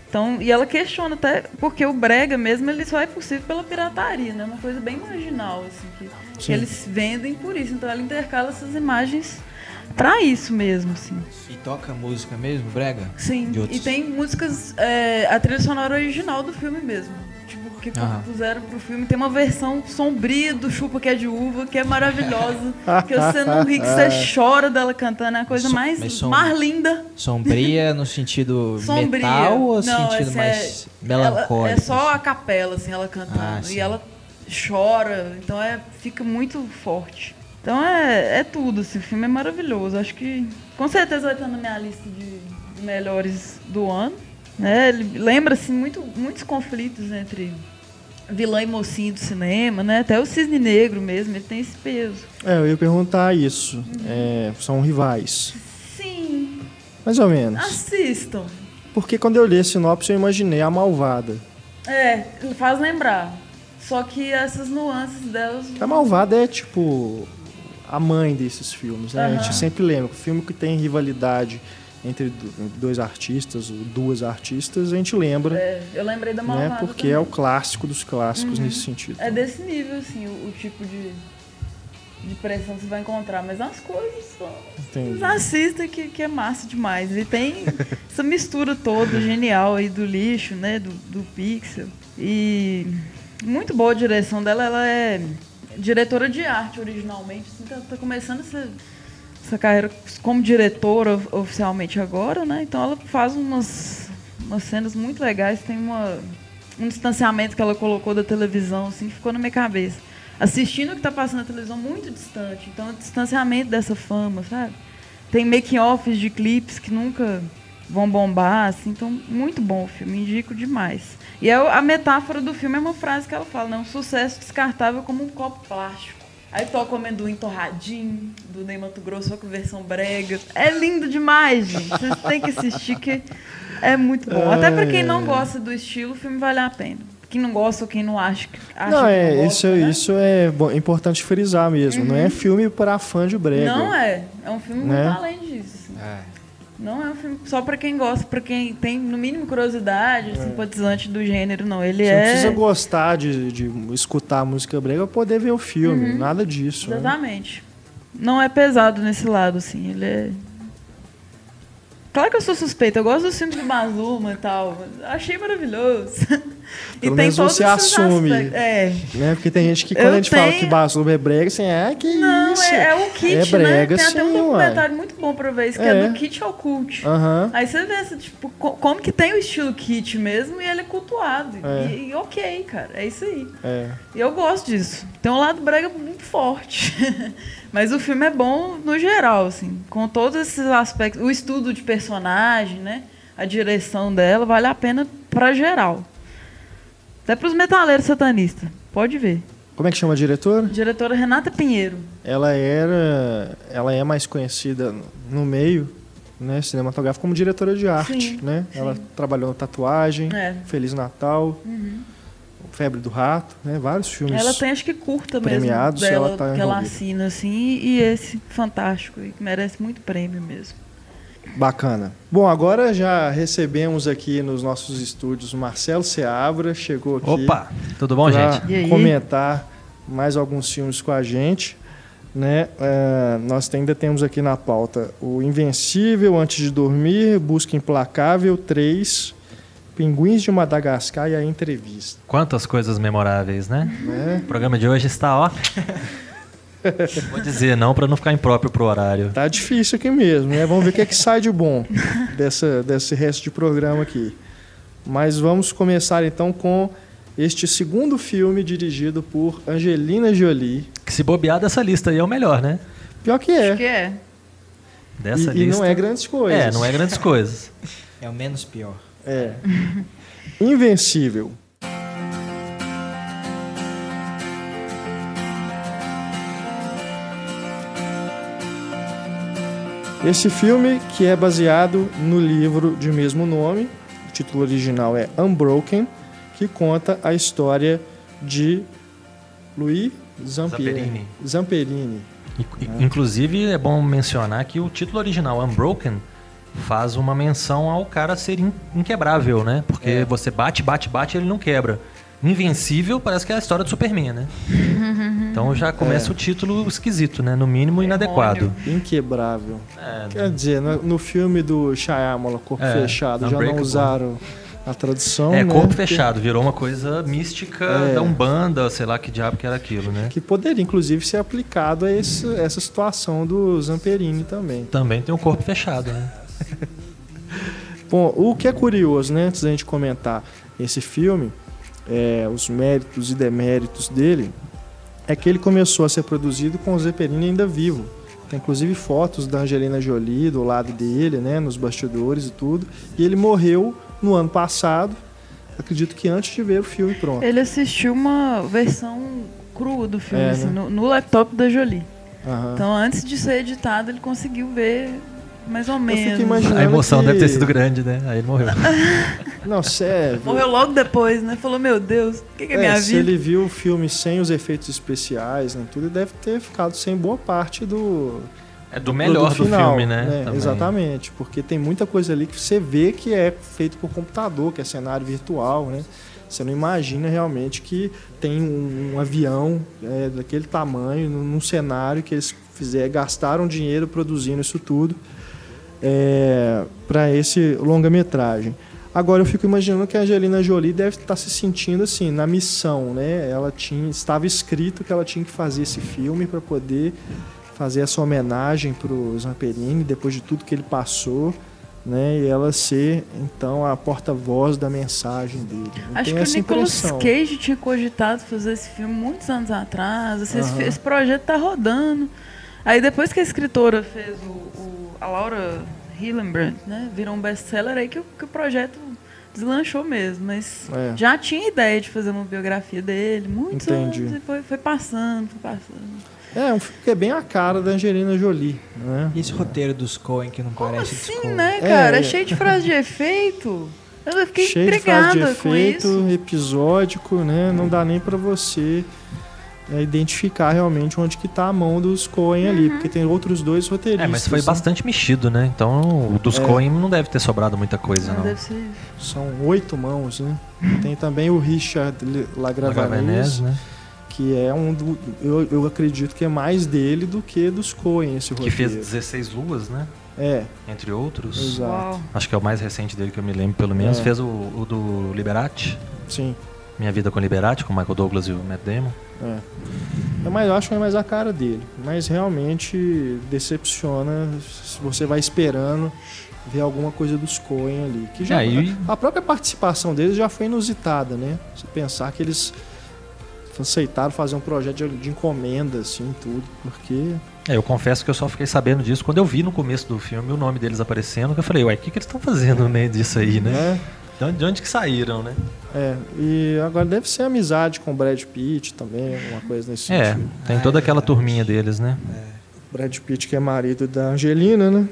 Então, e ela questiona até porque o brega mesmo ele só é possível pela pirataria, né? Uma coisa bem marginal assim que, que eles vendem por isso. Então ela intercala essas imagens pra isso mesmo, assim. E toca música mesmo, brega? Sim. E tem músicas é, a trilha sonora original do filme mesmo. Que Aham. compuseram pro filme. Tem uma versão sombria do Chupa que é de uva, que é maravilhosa. que você não ri, que você chora dela cantando. É a coisa So- mais, som- mais linda. Sombria no sentido Sombria. metal ou Não, sentido esse mais é, melancólico? ela- é só a capela, assim, ela cantando. Ah, e ela chora. Então é, fica muito forte. Então é, é tudo, assim, o filme é maravilhoso. Acho que com certeza vai estar na minha lista de, de melhores do ano. Né? Ele lembra assim, muito, muitos conflitos entre vilã e mocinho do cinema, né? Até o Cisne Negro mesmo, ele tem esse peso. É, eu ia perguntar isso. É, são rivais. Sim, Mais ou menos. assistam. Porque quando eu li a sinopse, eu imaginei a malvada. É, faz lembrar. Só que essas nuances delas. A malvada é tipo a mãe desses filmes, né? A Aham. gente sempre lembra. Filme que tem rivalidade entre do- dois artistas ou duas artistas, a gente lembra, É, eu lembrei da malvada. né? Porque também. é o clássico dos clássicos nesse sentido. É desse nível, assim, o, o tipo de, de pressão você vai encontrar, mas as coisas são. Entendi. Assista que, que é massa demais. E tem essa mistura toda genial aí do lixo, né? Do, do pixel. E muito boa a direção dela. Ela é diretora de arte originalmente. Assim, tá, tá começando essa, essa carreira como diretora oficialmente agora, né? Então ela faz umas, umas cenas muito legais. Tem uma, um distanciamento que ela colocou da televisão, assim, que ficou na minha cabeça. Assistindo o que está passando na televisão muito distante. Então, o distanciamento dessa fama, sabe? Tem making-offs de clipes que nunca vão bombar, assim. Então, muito bom o filme. Indico demais. E é a metáfora do filme é uma frase que ela fala, né? Um sucesso descartável como um copo plástico. Aí toca o amendoim torradinho, do Ney Mato Grosso, só com versão brega. É lindo demais, gente. Vocês têm que assistir, que é muito bom. Até para quem não gosta do estilo, o filme vale a pena. Quem não gosta ou quem não acha, acha não, é, que não isso, gosta, né? isso é bom, importante frisar mesmo. Não é filme para fã de brega. Não é. É um filme Né? muito além disso. assim. É. Não é um filme só pra quem gosta, pra quem tem, no mínimo, curiosidade, simpatizante do gênero, não. Ele Você não é. precisa gostar de, de escutar a música brega pra poder ver o filme. Uhum. Nada disso. né? Exatamente. Não é pesado nesse lado, assim. Ele é. Claro que eu sou suspeita, eu gosto dos filmes do Mazuma e tal. Achei maravilhoso. e Pelo menos você assume. É. Né? Porque tem gente que quando Eu a gente fala tenho- que Basluba é brega, assim, é que Não, isso. é, é o kit, É brega, né? Tem até um sim, ué. documentário muito bom pra ver isso, que é, É. do kit ao cult. Aham. Aí você vê, tipo, co- como que tem o estilo kit mesmo e ele é cultuado. É. E, e ok, cara, é isso aí. É. E eu gosto disso. Tem um lado brega muito forte. Mas o filme é bom no geral, assim, com todos esses aspectos. O estudo de personagem, né? A direção dela vale a pena pra geral. Até pros metaleiros satanistas. Pode ver. Como é que chama a diretora? Diretora Renata Pinheiro. Ela era. Ela é mais conhecida no meio né, cinematográfico como diretora de arte. Sim, né? sim. Ela trabalhou no Tatuagem, É. Uhum. Feliz Natal, Febre do Rato, né? vários filmes. Ela tem, acho que curta premiados, mesmo dela, ela tá que ela assina, assim, e esse fantástico, e que merece muito prêmio mesmo. Bacana. Bom, agora já recebemos aqui nos nossos estúdios o Marcelo Seabra, chegou aqui Opa, tudo bom, gente? Comentar mais alguns filmes com a gente. Né? É, nós ainda temos aqui na pauta o Invencível, Antes de Dormir, Busca Implacável 3, Pinguins de Madagascar e a Entrevista. Quantas coisas memoráveis, né? Né? O programa de hoje está, ó. Vou dizer não para não ficar impróprio pro horário. Tá difícil aqui mesmo, né? Vamos ver o que, é que sai de bom dessa, desse resto de programa aqui. Mas vamos começar então com este segundo filme dirigido por Angelina Jolie. Que se bobear dessa lista aí é o melhor, né? Pior que Acho é. que é. Dessa E, e lista. não é grandes coisas. É, não é grandes coisas. É o menos pior. É. Invencível. Esse filme, que é baseado no livro de mesmo nome, o título original é Unbroken, que conta a história de Louis Zamperini. Zamperini. Zamperini. Inclusive, é bom mencionar que o título original, Unbroken, faz uma menção ao cara ser in- inquebrável, né? Porque É. você bate, bate, bate e ele não quebra. Invencível parece que é a história do Superman, né? Então já começa É. o título esquisito, né? No mínimo inadequado. Inquebrável. É, Quer dizer, no, no filme do Shyamalan, Corpo É, Fechado, já não usaram a tradução, É, né? corpo Porque- fechado, virou uma coisa mística É. da Umbanda, sei lá que diabo que era aquilo, né? Que poderia, inclusive, ser aplicado a esse- essa situação do Zamperini também. Também tem um corpo fechado, né? Bom, o que é curioso, né, antes da gente comentar esse filme, é, os méritos e deméritos dele, é que ele começou a ser produzido com o Zeppelin ainda vivo. Tem inclusive fotos da Angelina Jolie do lado dele, né, nos bastidores e tudo. E ele morreu no ano passado, acredito que antes de ver o filme pronto. Ele assistiu uma versão crua do filme, É, assim, né? no, no laptop da Jolie. Aham. Então, antes de ser editado, ele conseguiu ver mais ou menos. A emoção que- deve ter sido grande, né? Aí ele morreu. Não, sério. Morreu logo depois, né? Falou, meu Deus, o que, que é, É, minha se vida? ele viu o filme sem os efeitos especiais, né, tudo, ele deve ter ficado sem boa parte do, É do melhor produto do final, filme, né? Também. Exatamente, porque tem muita coisa ali que você vê que é feito por computador, que é cenário virtual, né? Você não imagina realmente que tem um, um avião é, daquele tamanho, num, num, cenário que eles fizeram, gastaram dinheiro produzindo isso tudo é, para esse longa-metragem. Agora eu fico imaginando que a Angelina Jolie deve estar se sentindo assim na missão, né? Ela tinha estava escrito que ela tinha que fazer esse filme para poder fazer essa homenagem para o Zamperini depois de tudo que ele passou, né? E ela ser então a porta-voz da mensagem dele. Eu Acho que o Nicolas Cage tinha cogitado fazer esse filme muitos anos atrás. Esse, uhum. esse projeto está rodando. Aí depois que a escritora fez o, o a Laura Hillenbrand, né? Virou um best-seller aí que, que, o projeto deslanchou mesmo. Mas é. já tinha ideia de fazer uma biografia dele, muitos Entendi. anos, e foi, foi passando, foi passando. É, um filme que é bem a cara da Angelina Jolie, né? E esse roteiro dos Coen que não Como parece assim, né, cara? É, é cheio de frase de efeito. Eu fiquei cheio intrigada de frase de efeito, episódico, né? Não dá nem para você é, identificar realmente onde que tá a mão dos Coen uhum. ali, porque tem outros dois roteiristas. É, mas foi bastante mexido, né? Então o dos é. Coen não deve ter sobrado muita coisa, não. não. Deve ser. São oito mãos, né? tem também o Richard Lagravanese, né? que é um do, eu, eu acredito que é mais dele do que dos Coen esse roteiro. Que fez 16 luas, né? É. Entre outros. Exato. Acho que é o mais recente dele que eu me lembro, pelo menos. É. Fez o, o do Liberati. Sim. Minha Vida com Liberati, com o Michael Douglas e o Matt Damon. É. é mais, eu acho que é mais a cara dele. Mas realmente decepciona se você vai esperando ver alguma coisa dos Coen ali. Que já, A própria participação deles já foi inusitada, né? Você pensar que eles aceitaram fazer um projeto de, de encomenda, assim, tudo, porque... É, eu confesso que eu só fiquei sabendo disso quando eu vi no começo do filme o nome deles aparecendo, que eu falei, ué, o que, que eles estão fazendo meio disso aí, né? É. De onde que saíram, né? É, e agora deve ser amizade com o Brad Pitt também, alguma coisa nesse é, sentido. É, tem toda aquela turminha deles, né? É. Brad Pitt, que é marido da Angelina, né?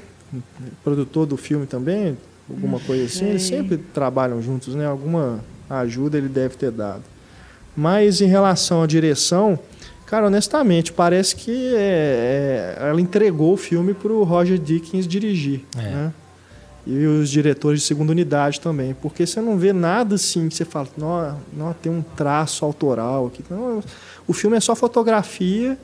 Produtor do filme também, alguma coisa assim. Eles sempre trabalham juntos, né? Alguma ajuda ele deve ter dado. Mas em relação à direção, cara, honestamente, parece que é, é, ela entregou o filme para o Roger Dickens dirigir. É. Né? E os diretores de segunda unidade também. Porque você não vê nada assim que você fala, não, não tem um traço autoral aqui. Não, o filme é só fotografia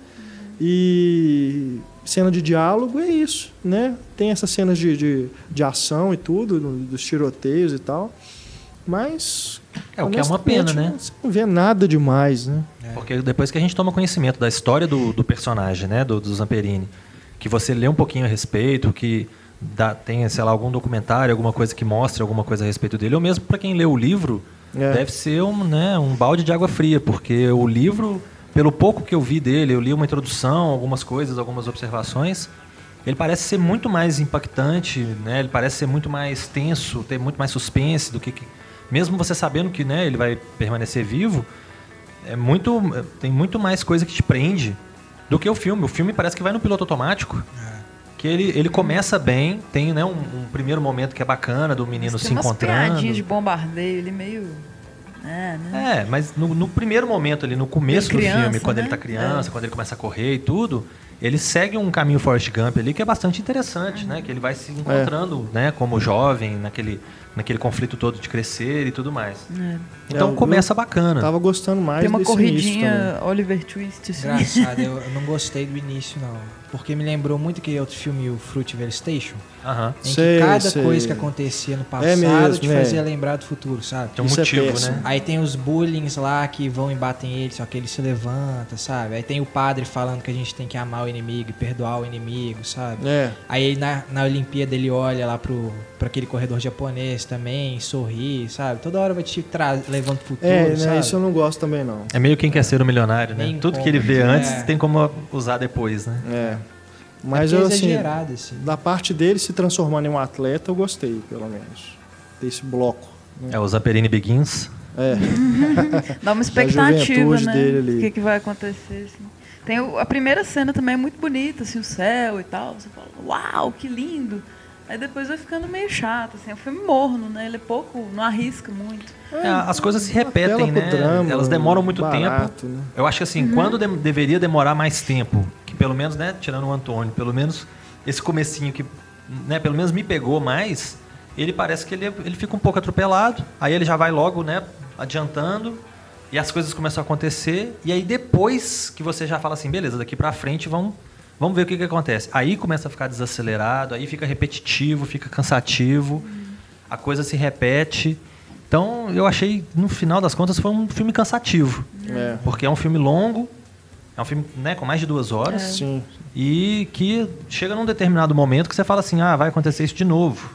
e cena de diálogo, é isso. Né? Tem essas cenas de, de, de ação e tudo, dos tiroteios e tal. Mas. É o que é uma pena, né? Você não vê nada demais, né? É. Porque depois que a gente toma conhecimento da história do, do personagem, né? Do, do Zamperini, que você lê um pouquinho a respeito, que dá, tem, sei lá, algum documentário, alguma coisa que mostre alguma coisa a respeito dele, ou mesmo para quem lê o livro, é. deve ser um, né, um balde de água fria, porque o livro, pelo pouco que eu vi dele, eu li uma introdução, algumas coisas, algumas observações, ele parece ser muito mais impactante, né? Ele parece ser muito mais tenso, ter muito mais suspense do que, que mesmo você sabendo que né, ele vai permanecer vivo, é muito, tem muito mais coisa que te prende do que o filme. O filme parece que vai no piloto automático. É. Que ele, ele começa bem, tem né, um, um primeiro momento que é bacana do menino mas se tem encontrando. Umas de bombardeio, ele meio. É, né? é mas no, no, primeiro momento ali, no começo criança, do filme, quando né? ele tá criança, é. quando ele começa a correr e tudo, ele segue um caminho Forrest Gump ali que é bastante interessante, né? Que ele vai se encontrando, é. né, como jovem, naquele naquele conflito todo de crescer e tudo mais. É. Então é, começa bacana. Tava gostando mais Tem uma corridinha Oliver Twist. Assim. Engraçado, eu, eu não gostei do início não. Porque me lembrou muito aquele outro filme, o Fruitvale Station. Aham. Em sei, que cada sei. coisa que acontecia no é passado é mesmo, te fazia lembrar do futuro, sabe? Tem um Isso é motivo, é né? Aí tem os bullying lá que vão e batem ele, só que ele se levanta, sabe? Aí tem o padre falando que a gente tem que amar o inimigo e perdoar o inimigo, sabe? É. Aí na, na Olimpíada ele olha lá pro, pro aquele corredor japonês também, sorri, sabe? Toda hora vai te levando pro futuro, é, né, isso eu não gosto também não. É meio quem quer ser o milionário, né? Tudo como, que ele vê antes é. tem como usar depois, né? É. Mas é eu, assim, assim, da parte dele se transformando em um atleta, eu gostei, pelo menos. Desse bloco. Né? É o Zaperini Begins. É. Dá uma expectativa, né? O que, que vai acontecer, assim. Tem o, a primeira cena também é muito bonita, assim, o céu e tal. Você fala, uau, que lindo. Aí depois vai ficando meio chato, assim, é um filme morno, né? Ele é pouco, não arrisca muito. É, as coisas se repetem, né? Drama, Elas demoram muito barato, tempo. Né? Eu acho que assim, uhum. quando de deveria demorar mais tempo, que pelo menos, né, tirando o Antônio, pelo menos esse comecinho que, né, pelo menos me pegou mais, ele parece que ele, ele fica um pouco atropelado, aí ele já vai logo, né, adiantando e as coisas começam a acontecer e aí depois que você já fala assim, beleza, daqui pra frente vamos vamos ver o que, que acontece. Aí começa a ficar desacelerado, aí fica repetitivo, fica cansativo, a coisa se repete. Então eu achei, no final das contas, foi um filme cansativo. É. Porque é um filme longo, é um filme né, com mais de duas horas. Sim. E que chega num determinado momento que você fala assim, ah, vai acontecer isso de novo.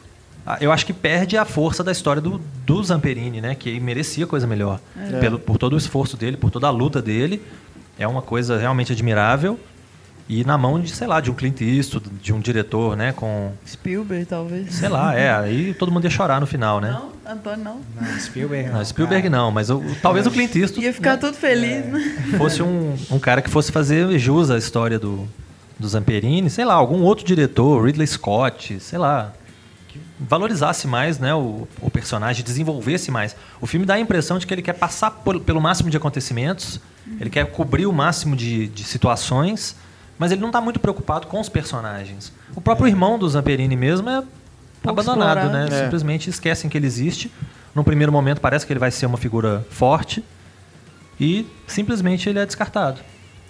Ah, Eu acho que perde a força da história do, do Zamperini, né? Que merecia coisa melhor. É. Pelo, por todo o esforço dele, por toda a luta dele. É uma coisa realmente admirável. E na mão de, sei lá, de um Clint Eastwood, de um diretor, né? Com, Spielberg, talvez. sei lá, é. Aí todo mundo ia chorar no final, né? Não, Antônio não. Não, Spielberg Não, Spielberg não, mas o- talvez o Clint Eastwood Ia ficar todo feliz, né? fosse um, um cara que fosse fazer jus à história do, do Zamperini, sei lá, algum outro diretor, Ridley Scott, sei lá, que valorizasse mais né, o, o personagem, desenvolvesse mais. O filme dá a impressão de que ele quer passar por- pelo máximo de acontecimentos, ele quer cobrir o máximo de, de situações, mas ele não está muito preocupado com os personagens. O próprio irmão do Zamperini mesmo é Pouco abandonado, né? explorado. É. Simplesmente esquecem que ele existe. Num primeiro momento parece que ele vai ser uma figura forte e simplesmente ele é descartado.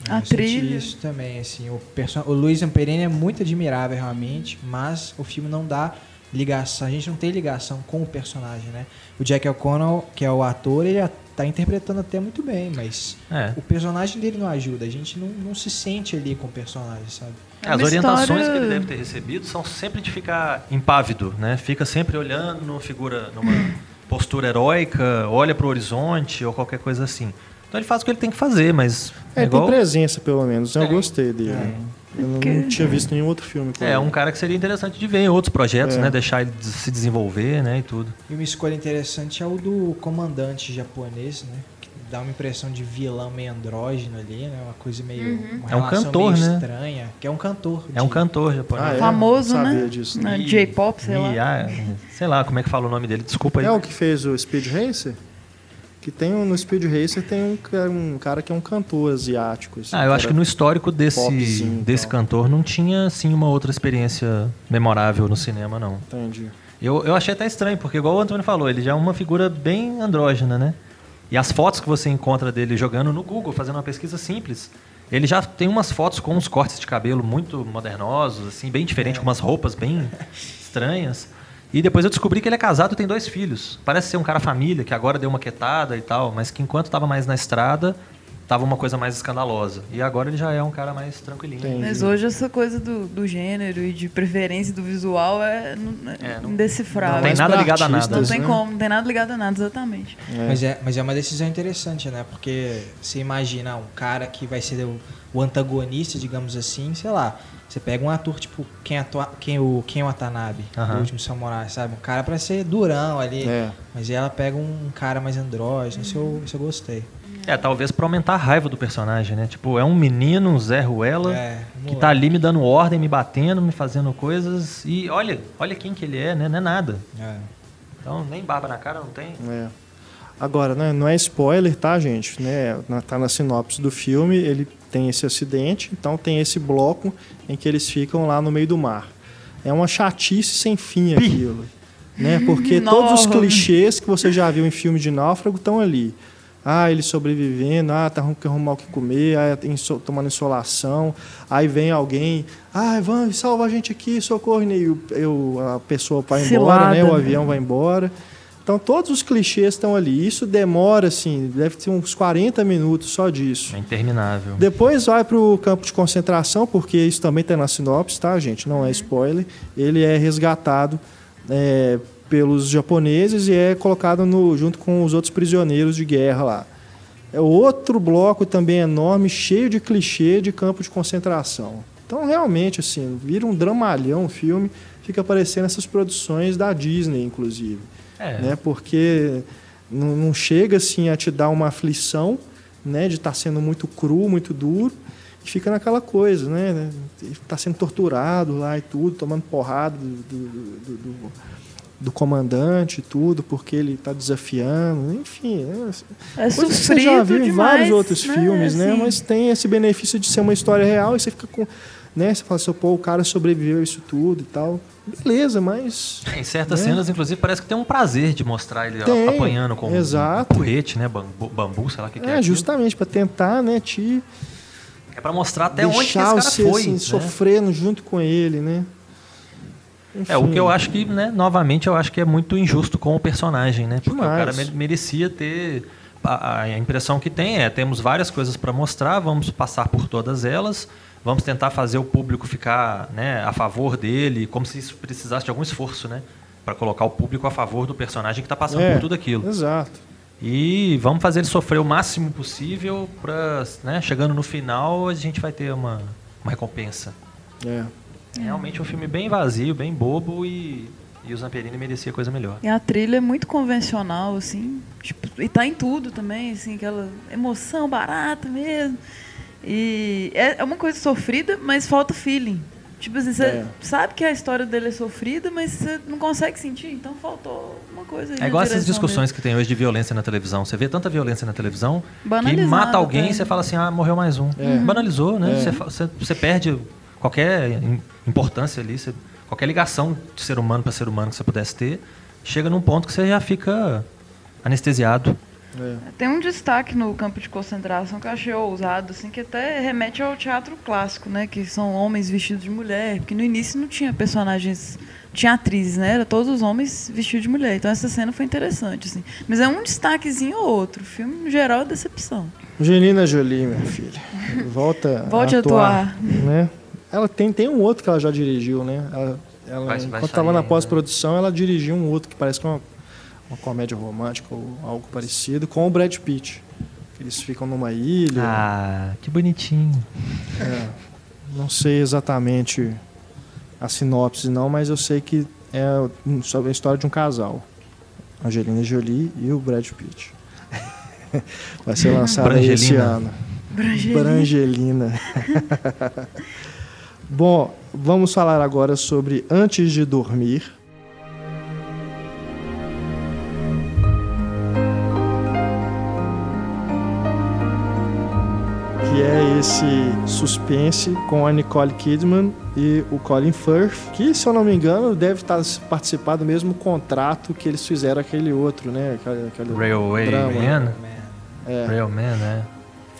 A Eu senti trilha. isso também, assim, o, o Luiz Amperini é muito admirável realmente, mas o filme não dá ligação, a gente não tem ligação com o personagem, né? O Jack O'Connell, que é o ator, ele tá interpretando até muito bem, mas É. o personagem dele não ajuda, a gente não, não se sente ali com o personagem, sabe? É As orientações história- que ele deve ter recebido são sempre de ficar impávido, né? Fica sempre olhando numa figura, numa postura heróica, olha para o horizonte ou qualquer coisa assim. Então ele faz o que ele tem que fazer, mas É, é igual tem presença, pelo menos. Eu Tem. gostei dele. Eu não, tinha visto nenhum outro filme com é ele. um cara que seria interessante de ver em outros projetos, É. né? Deixar ele se desenvolver, né? E tudo. E uma escolha interessante é o do comandante japonês, né? Que dá uma impressão de vilão meio andrógeno ali, né? Uma coisa meio. Uma É um relação cantor, meio né? estranha. Que é um cantor. É um cantor japonês. Ah, é? Famoso, né? disso, né? E- J-pop, sei lá. e, ah, sei lá como é que fala o nome dele. Desculpa aí. É o que fez o Speed Racer? Que tem um, no Speed Racer tem um, um cara que é um cantor asiático. assim, Ah, eu acho que no histórico desse, popzinho, desse então. cantor não tinha, assim, uma outra experiência memorável no cinema, não. Entendi. Eu, eu achei até estranho, porque igual o Antônio falou, ele já é uma figura bem andrógena, né? E as fotos que você encontra dele jogando no Google, fazendo uma pesquisa simples, ele já tem umas fotos com uns cortes de cabelo muito modernosos, assim, bem diferentes, com umas roupas bem estranhas. E depois eu descobri que ele é casado e tem dois filhos. Parece ser um cara família, que agora deu uma quietada e tal, mas que enquanto estava mais na estrada, tava uma coisa mais escandalosa. E agora ele já é um cara mais tranquilinho. Entendi. Mas hoje essa coisa do, do gênero e de preferência do visual é, não- é É, não- indecifrável. não tem nada ligado a nada. Não tem né? como, não tem nada ligado a nada, exatamente. É. Mas, é, mas é uma decisão interessante, né? Porque você imagina um cara que vai ser o, o antagonista, digamos assim, sei lá. Você pega um ator tipo quem, atua, quem, o, quem o Watanabe, Aham. o último samurai, sabe? Um cara pra ser durão ali. É. Mas ela pega um cara mais andrógeno, isso, eu, isso eu gostei. É, talvez pra aumentar a raiva do personagem, né? Tipo, é um menino, um Zé Ruela, É, que tá ali me dando ordem, me batendo, me fazendo coisas. E olha, olha quem que ele é, né? Não é nada. É. Então, nem barba na cara não tem. É. Agora, né, não é spoiler, tá, gente? Né, na- tá na sinopse do filme, ele tem esse acidente, então tem esse bloco em que eles ficam lá no meio do mar. É uma chatice sem fim aquilo. Né? Porque todos os clichês que você já viu em filme de náufrago estão ali. Ah, ele sobrevivendo, ah, tá que arrumar o que comer, ah, inso- tomando insolação. Aí vem alguém, ah, vamos, salva a gente aqui, socorro. E o- eu, a pessoa vai embora, né? O avião vai embora. Então todos os clichês estão ali. Isso demora, assim, deve ter uns 40 minutos só disso. É interminável. Depois vai para o campo de concentração, porque isso também está na sinopse, tá, gente? Não é spoiler. Ele é resgatado é, pelos japoneses e é colocado no, junto com os outros prisioneiros de guerra lá. É outro bloco também enorme, cheio de clichê de campo de concentração. Então, realmente, assim, vira um dramalhão o filme, fica parecendo essas produções da Disney, inclusive É. né? Porque não, não chega assim a te dar uma aflição, né? De estar sendo muito cru, muito duro, e fica naquela coisa, né? Está sendo torturado lá e tudo, tomando porrada do, do, do- do- do comandante e tudo, porque ele está desafiando, enfim. É Coisa que você já viu em demais, vários outros né? filmes, né? Assim, Mas tem esse benefício de ser uma história real e você fica com. Né? Você fala assim, pô, o cara sobreviveu a isso tudo e tal. Beleza, mas. Em certas né? cenas, inclusive, parece que tem um prazer de mostrar ele Tem, apanhando com exato. um porrete, né? Bambu, bambu, sei lá o que, que é. É, justamente para tentar, né, te É pra mostrar até onde que esse cara você foi. assim, né? sofrendo junto com ele, né? É, o Enfim. que eu acho que, né, novamente, eu acho que é muito injusto com o personagem, né? Porque o Demais. cara me- merecia ter. A, a impressão que tem é: temos várias coisas para mostrar, vamos passar por todas elas, vamos tentar fazer o público ficar né, a favor dele, como se isso precisasse de algum esforço, né? Para colocar o público a favor do personagem que está passando É, por tudo aquilo. Exato. E vamos fazer ele sofrer o máximo possível para, né, chegando no final, a gente vai ter uma, uma recompensa. É. É realmente um filme bem vazio, bem bobo e, e o Zamperini merecia coisa melhor. E a trilha é muito convencional, assim. Tipo, e tá em tudo também, assim, aquela emoção barata mesmo. E é é uma coisa sofrida, mas falta feeling. Tipo assim, você É. sabe que a história dele é sofrida, mas você não consegue sentir, então faltou uma coisa aí. É igual essas discussões que tem hoje de violência na televisão. Você vê tanta violência na televisão que mata alguém e você fala assim, ah, morreu mais um. É. Banalizou, né? É. Você, você, perde qualquer im- importância ali, você- qualquer ligação de ser humano para ser humano que você pudesse ter, chega num ponto que você já fica anestesiado. É. Tem um destaque no campo de concentração que eu achei ousado, assim, que até remete ao teatro clássico, né? Que são homens vestidos de mulher, porque no início não tinha personagens, tinha atrizes, né? Era todos os homens vestidos de mulher. Então essa cena foi interessante, assim. Mas é um destaquezinho ou outro. O filme, no geral, é decepção. Angelina Jolie, minha filha. Volta Volte a atuar. atuar. Né? Ela tem, tem um outro que ela já dirigiu, né? Ela, ela, Vai- vai enquanto estava na ainda. pós-produção, ela dirigiu um outro que parece que é uma, uma comédia romântica ou algo parecido, com o Brad Pitt. Eles ficam numa ilha. Ah, que bonitinho. É, não sei exatamente a sinopse, não, mas eu sei que é sobre a história de um casal. Angelina Jolie e o Brad Pitt. Vai ser lançado esse ano. Brangelina. Brangelina. Bom, vamos falar agora sobre Antes de Dormir. Que é esse suspense com a Nicole Kidman e o Colin Firth, que, se eu não me engano, deve estar participado do mesmo contrato que eles fizeram aquele outro, né? Aquele, aquele Railway drama. Man. É. Railman, né?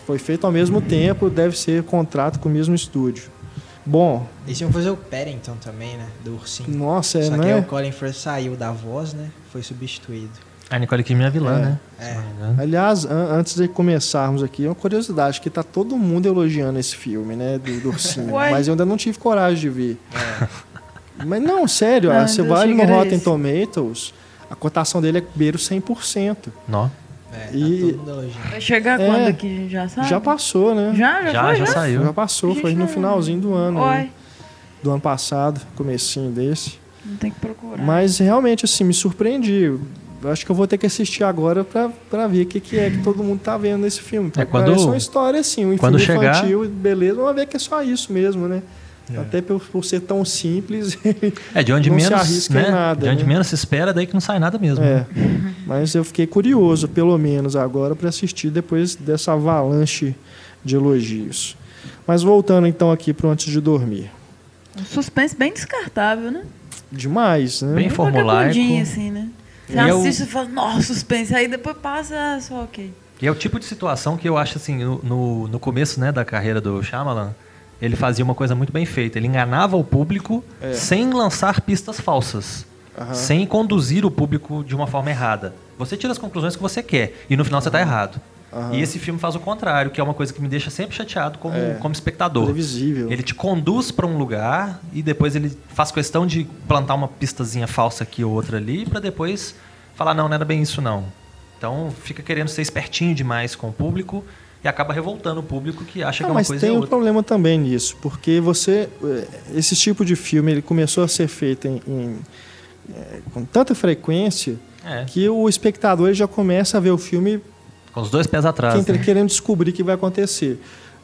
Foi feito ao mesmo tempo, deve ser contrato com o mesmo estúdio. Bom, Eles iam fazer o Paddington também, né? Do ursinho. nossa, é, Só que aí é? o Colin Firth saiu da voz, né? Foi substituído. A Nicole Kidman é vilã, É. né? É. Não. Aliás, an- antes de começarmos aqui, uma curiosidade, que tá todo mundo elogiando esse filme, né, do, do ursinho, mas eu ainda não tive coragem de ver. Mas não, sério, Não, ó, você eu vai no Rotten esse. Tomatoes, a cotação dele é beira o 100%. Nó. É, tá E- todo mundo elogiando. Vai chegar É. quando aqui, a gente já sabe? Já passou, né? Já, já, Já, foi, já Já saiu. passou, Gente, foi no não- finalzinho do ano, Oi, né, do ano passado, comecinho desse. não tem que procurar. Mas realmente, assim, me surpreendi. Eu acho que eu vou ter que assistir agora pra, pra ver o que, que é que todo mundo tá vendo nesse filme. Porque É, quando- Parece uma história assim, um quando filme chegar- infantil, beleza, vamos ver que é só isso mesmo, né? É. Até por, por ser tão simples. É, de onde Não se menos, arrisca em né? nada, de onde né? menos se espera, daí que não sai nada mesmo. é. né? Mas eu fiquei curioso, pelo menos agora, para assistir depois dessa avalanche de elogios. Mas voltando então aqui para Antes de Dormir. Um suspense bem descartável, né? Demais, né? Bem formulaico. coisinha, assim, né? Você E eu- assiste e fala, nossa, suspense. Aí depois passa, só ok. E é o tipo de situação que eu acho assim, no, no, no começo né, da carreira do Shyamalan, ele fazia uma coisa muito bem feita. Ele enganava o público É. sem lançar pistas falsas. Aham. Sem conduzir o público de uma forma errada. Você tira as conclusões que você quer e no final você está errado. Aham. E esse filme faz o contrário, que é uma coisa que me deixa sempre chateado como, É. como espectador. Previsível. Ele te conduz para um lugar e depois ele faz questão de plantar uma pistazinha falsa aqui ou outra ali para depois falar não, não era bem isso não. Então fica querendo ser espertinho demais com o público e acaba revoltando o público que acha Ah, que é uma mas coisa tem é um outra. problema também nisso, porque você eh, esse tipo de filme ele começou a ser feito em, em, eh, com tanta frequência É, que o espectador já começa a ver o filme com os dois pés atrás. quem- né? querendo descobrir o que vai acontecer.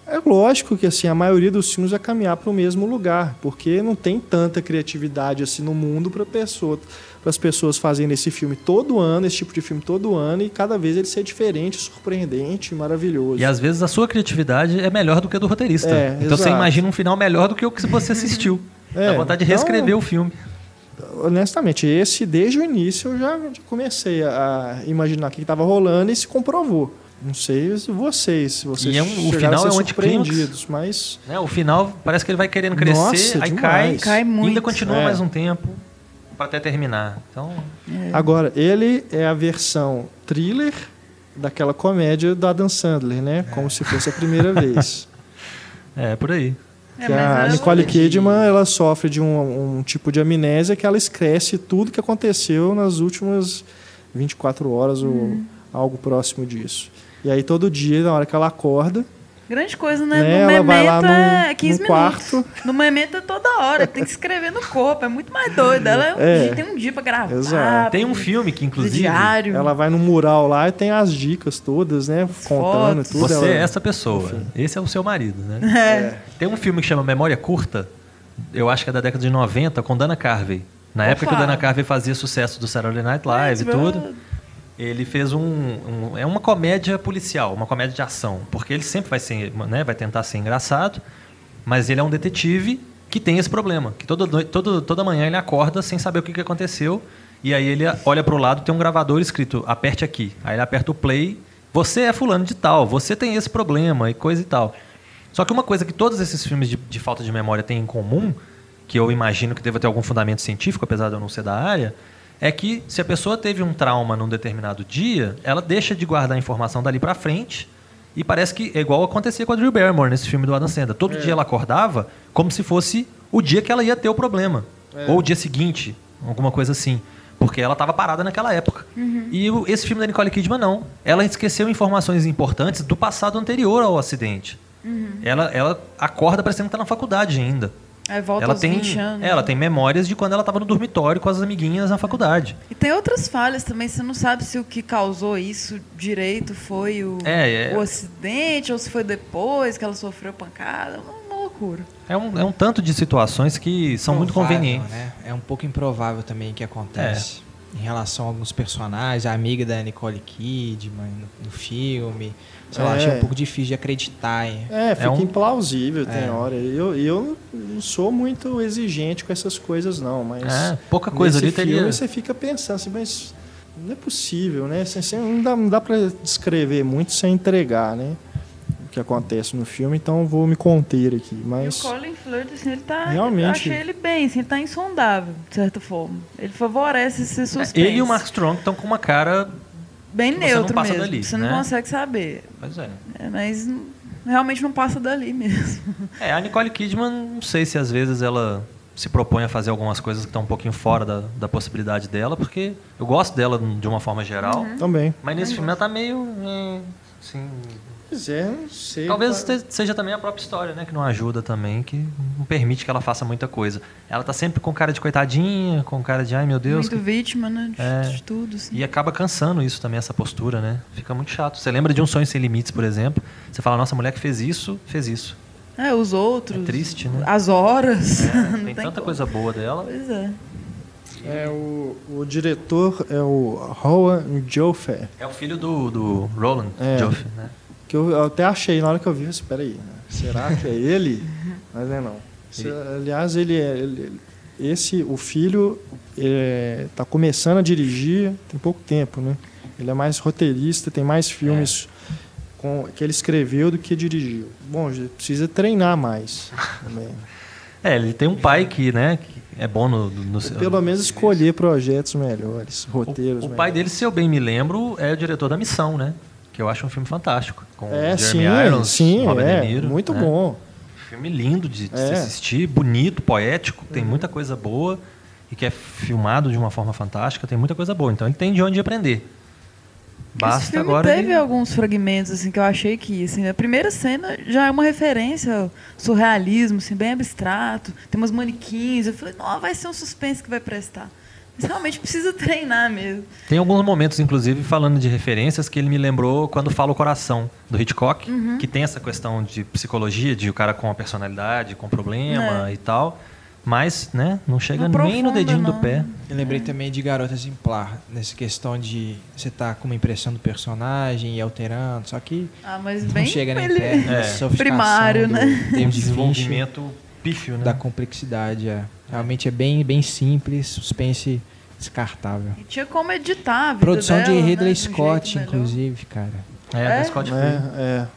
É lógico que assim a maioria dos filmes vai caminhar para o mesmo lugar, porque não tem tanta criatividade assim no mundo para pessoa, as pessoas fazerem esse filme todo ano, esse tipo de filme todo ano e cada vez ele ser diferente, surpreendente, maravilhoso. E às vezes a sua criatividade é melhor do que a do roteirista. É, então você exato. imagina um final melhor do que o que você assistiu. É, Dá vontade de então- reescrever o filme. Honestamente, esse desde o início eu já comecei a imaginar o que estava rolando e se comprovou. Não sei se vocês, se vocês E é um- o final a é um surpreendidos, mas Né? O final parece que ele vai querendo crescer, Nossa, aí cai, Cai e ainda muito. continua É. mais um tempo para até terminar. Então, Agora, ele é a versão thriller daquela comédia do Adam Sandler, né? Como se fosse a primeira vez. é por aí. É, que a ela- Nicole Kidman, ela sofre de um, um tipo de amnésia que ela esquece tudo que aconteceu nas últimas 24 horas ou algo próximo disso. E aí todo dia, na hora que ela acorda, Grande coisa, né? Né, No ela vai lá Memento num- é 15 num minutos. quarto. No Memento é toda hora, tem que escrever no corpo, é muito mais doido. Ela é um É. dia, tem um dia pra gravar. Exato. Tem um filme que, inclusive, diário. ela vai no mural lá e tem as dicas todas, né? Contando fotos. tudo. você ela- é essa pessoa. Esse é o seu marido, né? É. Tem um filme que chama Memória Curta, eu acho que é da década de 90, com Dana Carvey. Na Opa. época que o Dana Carvey fazia sucesso do Saturday Night Live e tudo. Ele fez um, um- É uma comédia policial, uma comédia de ação. Porque ele sempre vai, ser, né, vai tentar ser engraçado, mas ele é um detetive que tem esse problema. Que toda, todo, toda manhã ele acorda sem saber o que, que aconteceu. E aí ele olha pro lado tem um gravador escrito, aperte aqui. Aí ele aperta o play, você é fulano de tal, você tem esse problema e coisa e tal. Só que uma coisa que todos esses filmes de, de falta de memória têm em comum, que eu imagino que deva ter algum fundamento científico, apesar de eu não ser da área, é que se a pessoa teve um trauma num determinado dia, ela deixa de guardar a informação dali pra frente. E parece que é igual acontecia com a Drew Barrymore nesse filme do Adam Sandler. Todo dia ela acordava como se fosse o dia que ela ia ter o problema. Ou o dia seguinte, alguma coisa assim. Porque ela estava parada naquela época. E o- esse filme da Nicole Kidman não. Ela esqueceu informações importantes do passado anterior ao acidente. Ela, ela acorda parecendo que está na faculdade ainda. Aí volta ela aos tem, 20 anos. ela tem memórias de quando ela estava no dormitório com as amiguinhas na faculdade. E tem outras falhas também, você não sabe se o que causou isso direito foi o, É, é. o acidente ou se foi depois que ela sofreu pancada. Uma, uma loucura. É um, é um tanto de situações que são muito Improvável, convenientes. Né? É um pouco improvável também que acontece. Em relação a alguns personagens, a amiga da Nicole Kidman no, no filme. Sei lá, É. achei um pouco difícil de acreditar. Hein? É, fica um- implausível, tem É. hora. Eu, eu não sou muito exigente com essas coisas, não, mas. É, pouca coisa nesse ali teria- filme você fica pensando assim, mas não é possível, né? Assim, não dá, não dá pra descrever muito sem entregar, né? O que acontece no filme, então eu vou me conter aqui. Mas. E o Colin Firth, assim, ele tá. Realmente. Eu achei ele bem, assim, ele tá insondável, de certa forma. Ele favorece esse suspense. Ele e o Mark Strong estão com uma cara. Bem que você não neutro passa mesmo. dali, você né? não consegue saber. Pois é. É, mas realmente não passa dali mesmo. É, a Nicole Kidman, não sei se às vezes ela se propõe a fazer algumas coisas que estão um pouquinho fora da, da possibilidade dela, porque eu gosto dela de uma forma geral, Uhum. Também. mas nesse filme ela tá meio. eh, assim, Pois é, não sei. Talvez cara. seja também a própria história, né? Que não ajuda também, que não permite que ela faça muita coisa. Ela tá sempre com cara de coitadinha, com cara de ai meu Deus. Muito que- vítima, né? De, É. de tudo, assim. E acaba cansando isso também, essa postura, né? Fica muito chato. Você lembra de Um Sonho Sem Limites, por exemplo? Você fala, nossa, a mulher que fez isso, fez isso. É, os outros. É triste, né? As horas. É, não tem tanta como. coisa boa dela. Pois é. É, o, o diretor é o Rowan Joffe. É o filho do, do Roland É. Joffé, né? Que eu, até achei na hora que eu vi, eu disse, peraí, né? será que é ele? Mas é não. Aliás, ele é. ele- esse, o filho, está começando a dirigir tem pouco tempo, né? Ele é mais roteirista, tem mais filmes com, que ele escreveu do que dirigiu. Bom, precisa treinar mais também. É, ele tem um pai que, né, que é bom no... no, no Pelo menos escolher projetos melhores, roteiros o, o pai melhores. dele, se eu bem me lembro, é o diretor da Missão, né? Que eu acho um filme fantástico. Com É, Jeremy sim, Irons, sim, Robert é, De Niro, muito né? bom. Filme lindo de, de se É. Uhum. assistir, bonito, poético, tem muita coisa boa e que é filmado de uma forma fantástica, tem muita coisa boa. Então ele tem de onde aprender. Esse Basta filme agora. teve ele- alguns fragmentos assim que eu achei que assim, a primeira cena já é uma referência ao surrealismo, assim, bem abstrato. Tem umas manequins. Eu falei, não, vai ser um suspense que vai prestar. Você realmente precisa treinar mesmo. Tem alguns momentos, inclusive, falando de referências, que ele me lembrou quando fala o coração do Hitchcock, Uhum. que tem essa questão de psicologia, de o cara com a personalidade, com problema É. e tal. Mas, né, não chega Não nem no dedinho do não. pé. Eu lembrei também de Garota Exemplar, nessa questão de você tá com uma impressão do personagem e alterando, só que Ah, mas não bem chega nem perto É. Primário, do né? Tem um desenvolvimento pífio, né? da complexidade. É. Realmente é bem, bem simples, suspense descartável. E tinha como editar a vida Produção dela, de né, Ridley de um Scott, jeito melhor. inclusive, cara. É, É? da Scott. É, é.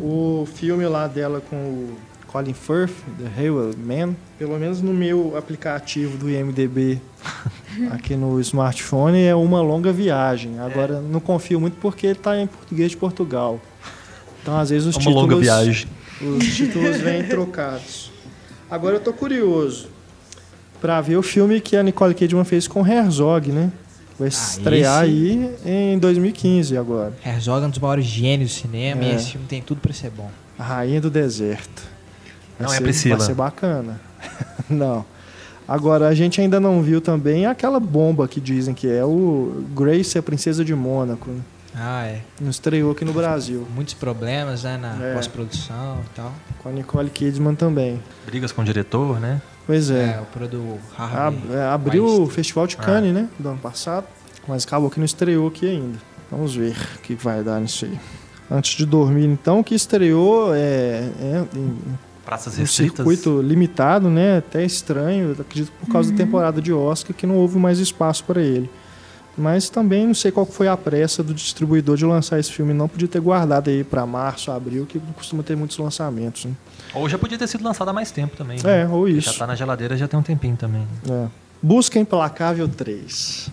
O filme lá dela com o Colin Firth, The Hayward Man, pelo menos no meu aplicativo do IMDB aqui no smartphone, é uma longa viagem. Agora, não confio muito porque ele está em português de Portugal. Então, às vezes, os Uma títulos... longa viagem. Os títulos vêm trocados. Agora eu tô curioso para ver o filme que a Nicole Kidman fez com Herzog, né? Vai estrear esse- aí em 2015 agora. Herzog é um dos maiores gênios do cinema É. e esse filme tem tudo pra ser bom. A Rainha do Deserto. Vai Não é ser- Priscila. Vai ser bacana. não. Agora, a gente ainda não viu também aquela bomba que dizem que é o Grace, a Princesa de Mônaco. né? Ah, é. Não estreou aqui no Brasil. Muitos problemas, né, na É. pós-produção e tal. Com a Nicole Kidman também. Brigas com o diretor, né? Pois É, é. o produto Ab- Harvey. é, abriu o. Festival de Cannes, né? Do ano passado. Mas acabou que não estreou aqui ainda. Vamos ver o que vai dar nisso aí. Antes de dormir, então, que estreou é, é, em Praças um circuito limitado, né? Até estranho, eu acredito por causa da temporada de Oscar que não houve mais espaço para ele. Mas também não sei qual foi a pressa do distribuidor de lançar esse filme, não podia ter guardado aí para março, abril, que costuma ter muitos lançamentos. Né? Ou já podia ter sido lançado há mais tempo também. né? É, ou isso. Já tá na geladeira já tem um tempinho também. É. Busca Implacável 3.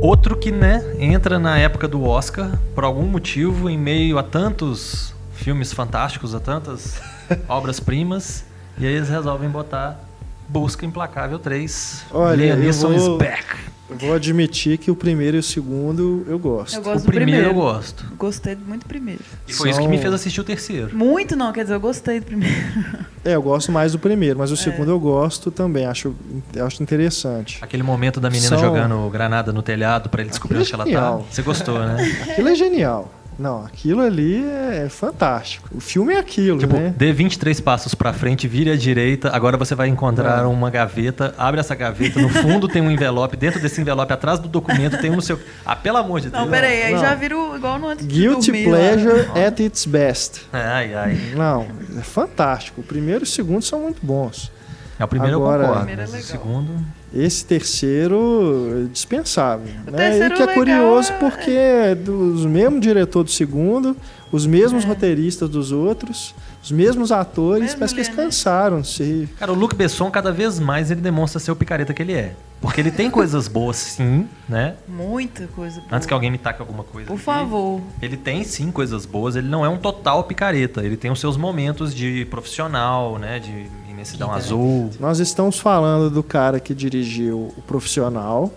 Outro que, né, entra na época do Oscar, por algum motivo, em meio a tantos filmes fantásticos, a tantas obras-primas, e aí eles resolvem botar Busca Implacável 3. Olha, eu vou- back. Eu vou admitir que o primeiro e o segundo eu gosto. Eu O gosto do primeiro, primeiro. eu gosto. Gostei muito do primeiro. E foi isso que São- me fez assistir o terceiro. Muito não, quer dizer, eu gostei do primeiro. É, eu gosto mais do primeiro, mas o segundo eu gosto também, acho, eu acho interessante. Aquele momento da menina São- jogando granada no telhado pra ele descobrir onde ela é tá. Você gostou, né? Aquilo é genial. Não, aquilo ali é fantástico. O filme é aquilo, Tipo, né? dê 23 passos pra frente, vire à direita, agora você vai encontrar É. uma gaveta, abre essa gaveta, no fundo tem um envelope, dentro desse envelope, atrás do documento, tem um no seu... Ah, pelo amor de Deus. Não, peraí, aí não. já viro igual no antes Guilty dormir, lá. Pleasure at its best. Ai, ai. Não, é fantástico. O primeiro e o segundo são muito bons. É, o primeiro Agora- eu O concordo, primeiro é o legal. segundo... Esse terceiro é dispensável. O né? terceiro e que é legal curioso é- porque é dos mesmo diretor do segundo, os mesmos É. roteiristas dos outros, os mesmos atores, Mesmo parece que eles cansaram de ser. Cara, o Luc Besson, cada vez mais, ele demonstra ser o picareta que ele é. Porque ele tem coisas boas, sim, né? Muita coisa boa. Antes que alguém me taque alguma coisa Por aqui. favor. Ele tem sim coisas boas, ele não é um total picareta. Ele tem os seus momentos de profissional, né? De imensidão azul. Nós estamos falando do cara que dirigiu o Profissional,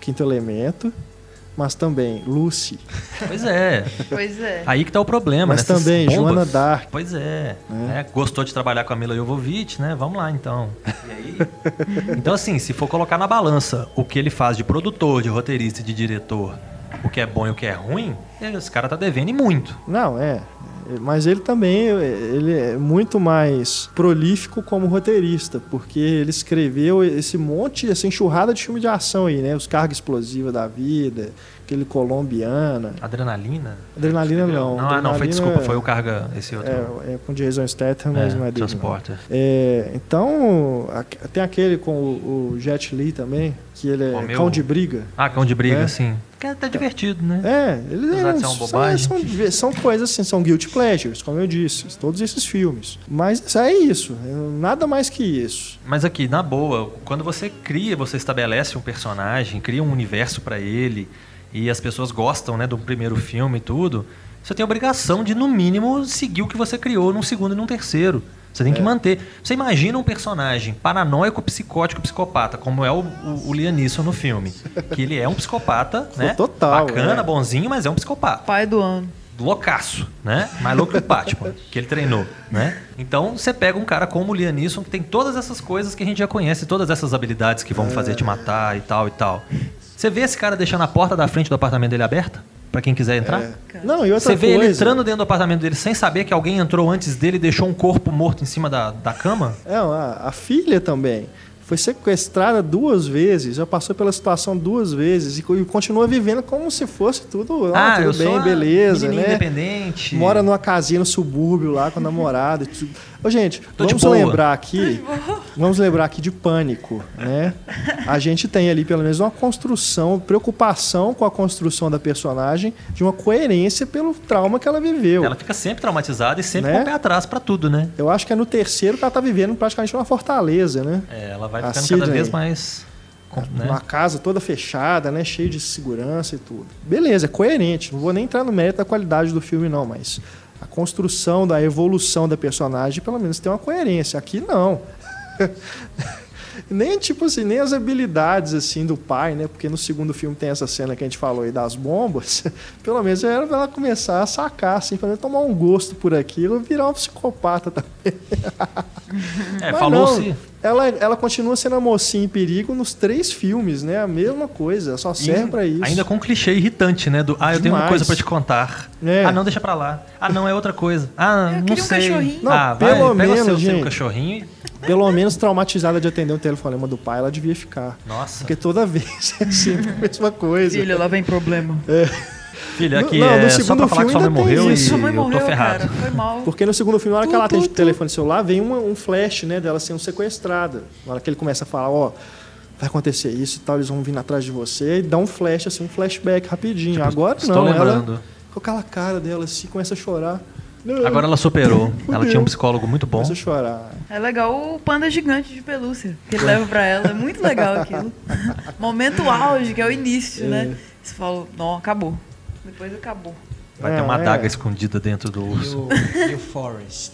Quinto Elemento, mas também Lucy, Pois é. Pois é. Aí que tá o problema, mas nessas também bombas. Joana Dark. Pois é. né? Gostou de trabalhar com a Mila Jovovich, né? Vamos lá, então. E aí? Então, assim, se for colocar na balança o que ele faz de produtor, de roteirista e de diretor, o que é bom e o que é ruim, esse cara tá devendo e muito. Não, é. Mas ele também ele é muito mais prolífico como roteirista, porque ele escreveu esse monte, essa enxurrada de filme de ação aí, né? Os Carga Explosiva da Vida, aquele Colombiana. Adrenalina? Adrenalina não. Não, ah, não, foi Adrenalina desculpa, é- foi o carga, esse outro. É, é com Jason Statham, mas É, não é dele. Transporter. É, então, tem aquele com o, o Jet Li também, que ele é meu- cão de briga. Ah, cão de briga, É. sim. Que é até divertido, né? É, ele é, são-. São, são coisas assim, são guilty pleasures, como eu disse, todos esses filmes. Mas é isso, é nada mais que isso. Mas aqui, na boa, quando você cria, você estabelece um personagem, cria um universo pra ele, e as pessoas gostam, né, do primeiro filme e tudo, você tem a obrigação de, no mínimo, seguir o que você criou num segundo e num terceiro. Você tem que manter. Você imagina um personagem paranoico, psicótico, psicopata, como é o, o, o Liam Neeson no filme. Que ele é um psicopata, né? Total, Bacana, é. bonzinho, mas é um psicopata. Pai do ano. loucaço, né? Mais louco que o Batman, que ele treinou, né? Então você pega um cara como o Liam Neeson, que tem todas essas coisas que a gente já conhece, todas essas habilidades que vão fazer te matar e tal e tal. Você vê esse cara deixando a porta da frente do apartamento dele aberta? Pra quem quiser entrar? Não, e outra Você vê coisa, ele entrando dentro do apartamento dele sem saber que alguém entrou antes dele e deixou um corpo morto em cima da, da cama? É, a, a filha também. Foi sequestrada duas vezes, já passou pela situação duas vezes e e continua vivendo como se fosse tudo, ah, tudo eu bem, sou uma beleza, né? independente. Mora numa casinha no subúrbio lá com a namorada. e tudo. Ô, gente, Tô vamos lembrar aqui. Vamos lembrar aqui de pânico, né? A gente tem ali pelo menos uma construção, preocupação com a construção da personagem, de uma coerência pelo trauma que ela viveu. Ela fica sempre traumatizada e sempre Né? com o pé atrás pra tudo, né? Eu acho que é no terceiro que ela tá vivendo praticamente uma fortaleza, né? É, ela vai ficando Sidney. cada vez mais. né? Uma casa toda fechada, né? Cheia de segurança e tudo. Beleza, é coerente. Não vou nem entrar no mérito da qualidade do filme, não, mas a construção da evolução da personagem, pelo menos, tem uma coerência. Aqui não. nem tipo assim, nem as habilidades assim do pai, né? Porque no segundo filme tem essa cena que a gente falou aí das bombas. Pelo menos era pra ela começar a sacar, assim, pra tomar um gosto por aquilo e virar um psicopata também. É, falou-se. Ela, ela continua sendo a mocinha em perigo nos três filmes, né? A mesma coisa, só serve pra isso. Ainda com um clichê irritante, né? Do, ah, eu tenho uma Demais. coisa pra te contar. É. Ah, não, deixa pra lá. Ah, não, é outra coisa. Ah, Eu não queria um sei. cachorrinho. Não, ah, vai, pelo pega o seu, menos, seu gente. cachorrinho. Pelo menos traumatizada de atender um telefonema do pai, ela devia ficar. Nossa. Porque toda vez é sempre a mesma coisa. Filha, lá vem problema. Filha, aqui Não, no é só segundo pra falar que filme sua mãe morreu e. Sua mãe eu morreu, tô ferrado. cara. Foi mal. Porque no segundo filme, na hora que ela atende o telefone celular, vem uma- um flash, né, dela sendo sequestrada. Na hora que ele começa a falar, ó, vai acontecer isso e tal, eles vão vir atrás de você, e dá um flash, assim, um flashback rapidinho. Tipo, Agora estou não, lembrando. ela com aquela cara dela assim, começa a chorar. Agora ela superou. Ela tinha um psicólogo muito bom. Começa a chorar. É legal o panda gigante de pelúcia que ele leva pra ela. É muito legal aquilo. Momento auge, que é o início, né? Você fala, não, acabou. Depois acabou. Vai ter É, uma é. adaga escondida dentro do E urso. o, e o Forest.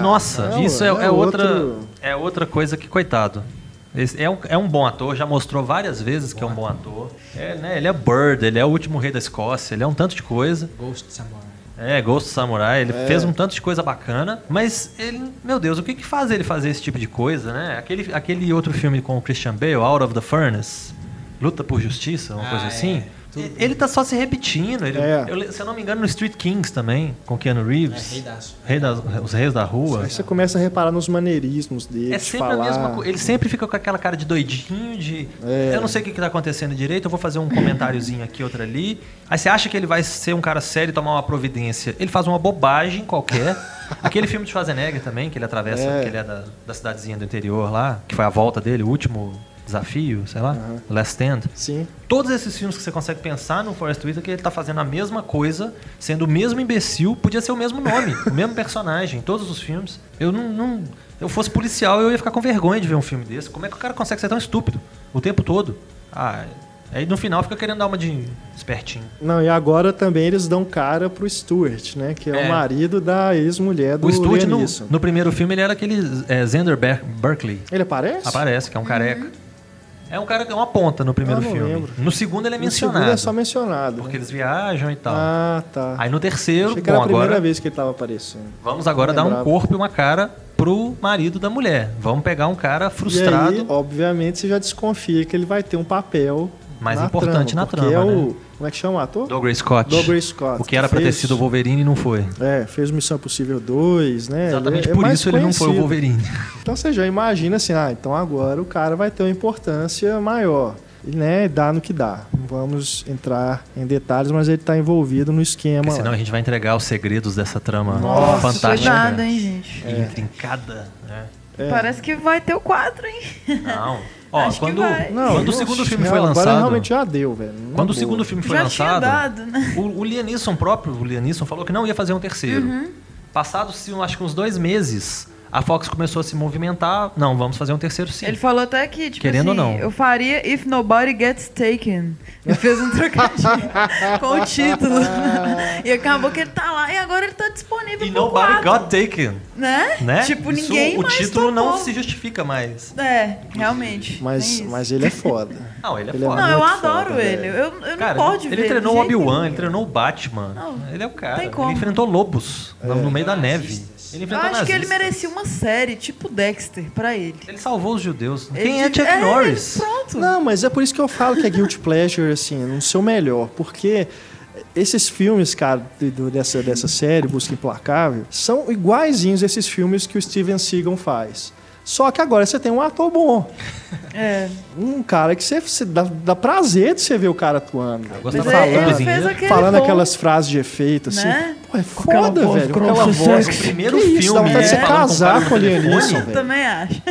Nossa, não, isso é, é é outra, outro- é outra coisa que, coitado. Esse é, um, é um bom ator, já mostrou várias vezes que é um bom ator. É, né, ele é Bird, ele é o último rei da Escócia, ele é um tanto de coisa. Ghost Samurai. É, Ghost Samurai, ele É. fez um tanto de coisa bacana, mas ele, meu Deus, o que que faz ele fazer esse tipo de coisa, né? Aquele, aquele outro filme com o Christian Bale, Out of the Furnace, Luta por Justiça, uma Ah, coisa é. Tudo. Ele tá só se repetindo. Ele, É. eu, se eu não me engano, no Street Kings também, com Keanu É, Reeves. rei das... Rei das, os Reis da Rua. Aí você começa a reparar nos maneirismos dele, É de sempre falar. a mesma coisa. Ele sempre fica com aquela cara de doidinho, de. É. Eu não sei o que está acontecendo direito, eu vou fazer um comentáriozinho aqui, outro ali. Aí você acha que ele vai ser um cara sério e tomar uma providência. Ele faz uma bobagem qualquer. Aquele filme de Schwarzenegger também, que ele atravessa, É. que ele é da, da cidadezinha do interior lá, que foi a volta dele, o último desafio, sei lá, Last Stand. Sim. Todos esses filmes que você consegue pensar no Forrest Whitaker, ele tá fazendo a mesma coisa, sendo o mesmo imbecil, podia ser o mesmo nome, o mesmo personagem, em todos os filmes. Eu não, não- eu fosse policial, eu ia ficar com vergonha de ver um filme desse. Como é que o cara consegue ser tão estúpido o tempo todo? Ah, aí no final fica querendo dar uma de espertinho. Não, e agora também eles dão cara pro Stuart, né? Que é, É. o marido da ex-mulher do o Stuart, no, no primeiro filme, ele era aquele é, Xander Ber Berkeley. Ele aparece? Aparece, que é um careca. É um cara que é uma ponta no primeiro Ah, filme. lembro. No segundo ele é No mencionado. segundo é só mencionado. Porque né? eles viajam e tal. Ah, tá. Aí no terceiro, Achei que era a primeira agora vez que ele tava aparecendo. vamos agora dar um corpo e uma cara pro marido da mulher. Vamos pegar um cara frustrado. E aí, obviamente, você já desconfia que ele vai ter um papel Mais na importante na porque trama, é o... né? Como é que chama o ator? Douglas Scott. Douglas Scott. O que era que pra ter sido o Wolverine e não foi. É, fez Missão Impossível 2, né? Exatamente Ele é por mais isso ele não foi o. Wolverine. Então você já imagina assim, ah, então agora o cara vai ter uma importância maior. E, né, dá no que dá. Não vamos entrar em detalhes, mas ele está envolvido no esquema. Porque senão lá. a gente vai entregar os segredos dessa trama Nossa, fantástica. cuidado, hein, gente. E intrincada. Né? É. Parece que vai ter o quadro, hein? Não. Ó, Acho que quando, vai. Não, quando o segundo filme foi Agora lançado. realmente já deu, velho. Quando o segundo filme foi Já tinha lançado. dado, né? O, o Lianisson próprio, o Lianisson falou que não ia fazer um terceiro. Uhum. Passados, acho que uns dois meses, a Fox começou a se movimentar. Não, vamos fazer um terceiro sim. Ele falou até que, tipo Querendo assim, ou não. eu faria If Nobody Gets Taken. Ele fez um trocadilho com o título. e acabou que ele tá lá e agora ele tá disponível E pro Nobody quatro, Got Taken. Né? Né? Tipo, Isso, ninguém O mais título não se justifica mais. É, realmente. tem Mas, mas ele é foda. Não, ele é Ele é foda. Não, eu adoro foda, ele. velho. Eu, eu Cara, não pode ele ver. treinou de o Obi-Wan, ele treinou o Batman. Não, ele é o cara. tem como. Ele enfrentou lobos no, no meio da neve. Ele Eu enfrentou acho que ele merecia uma série, tipo Dexter, pra ele. Ele salvou os judeus. Ele Quem é Chuck Norris? ele- Pronto. Não, mas é por isso que eu falo que é Guilty Pleasure, assim, no seu melhor. Porque esses filmes, cara, do- dessa, dessa série, Busca Implacável, são iguaizinhos esses filmes que o Steven Seagal faz. Só que agora você tem um ator bom. É. Um cara que você, você dá, dá prazer de você ver o cara atuando. Eu gostava falando, falando aquelas frases de efeito, assim. Né? Pô, é aquela foda, voz velho. Com aquela voz. sexy. O primeiro Que isso, filme, dá vontade de você ele falando com o casar com o Eu velho. também acho.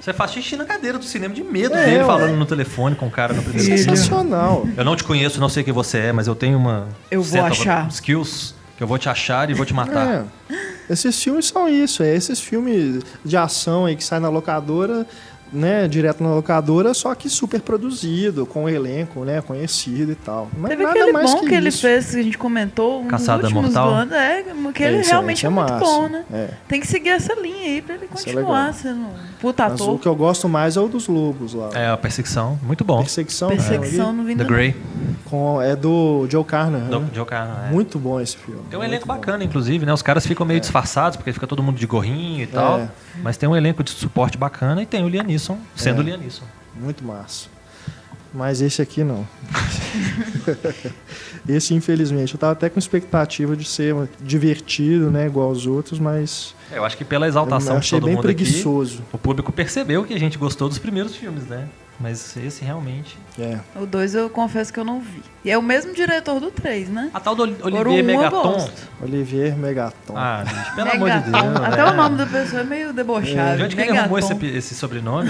Você faz xixi na cadeira do cinema de medo É, dele ué. falando no telefone com o cara no primeiro filme. Sensacional. Eu não te conheço, não sei quem você é, mas eu tenho uma Eu vou achar. skills que eu vou te achar e vou te matar. É. Esses filmes são isso, é esses filmes de ação aí que sai na locadora, né, direto na locadora, só que super produzido, com um elenco, né, conhecido e tal. Mas Teve nada aquele mais bom que, ele isso. fez, que a gente comentou, um Caçada Mortal? do ano. É, que ele É, esse- realmente esse é, é muito massa. bom, né? É. Tem que seguir essa linha aí pra ele é continuar sendo um puta Mas o ator. que eu gosto mais é o dos lobos lá. É, a perseguição, muito bom. Perseguição, Perseguição né, no The Vindo Grey, com, é do Joe Carner. do né? Joe Carnahan, é. Muito bom esse filme. Tem um elenco bom. bacana, inclusive, né? Os caras ficam meio disfarçados, porque fica todo mundo de gorrinho e tal. É. Mas tem um elenco de suporte bacana e tem o Liam Neeson, sendo É. o Liam Neeson. Muito massa. Mas esse aqui não. esse, infelizmente, eu tava até com expectativa de ser divertido, né? Igual aos outros, mas É, Eu acho que pela eu exaltação de achei todo bem mundo preguiçoso. aqui, o público percebeu que a gente gostou dos primeiros filmes, né? Mas esse realmente... É. O 2 eu confesso que eu não vi. E é o mesmo diretor do 3, né? A tal do Olivier um Megaton... Olivier Megaton. Ah, gente, pelo amor de. Deus. Até é. o nome da pessoa é meio debochado. De onde que ele arrumou esse, esse sobrenome,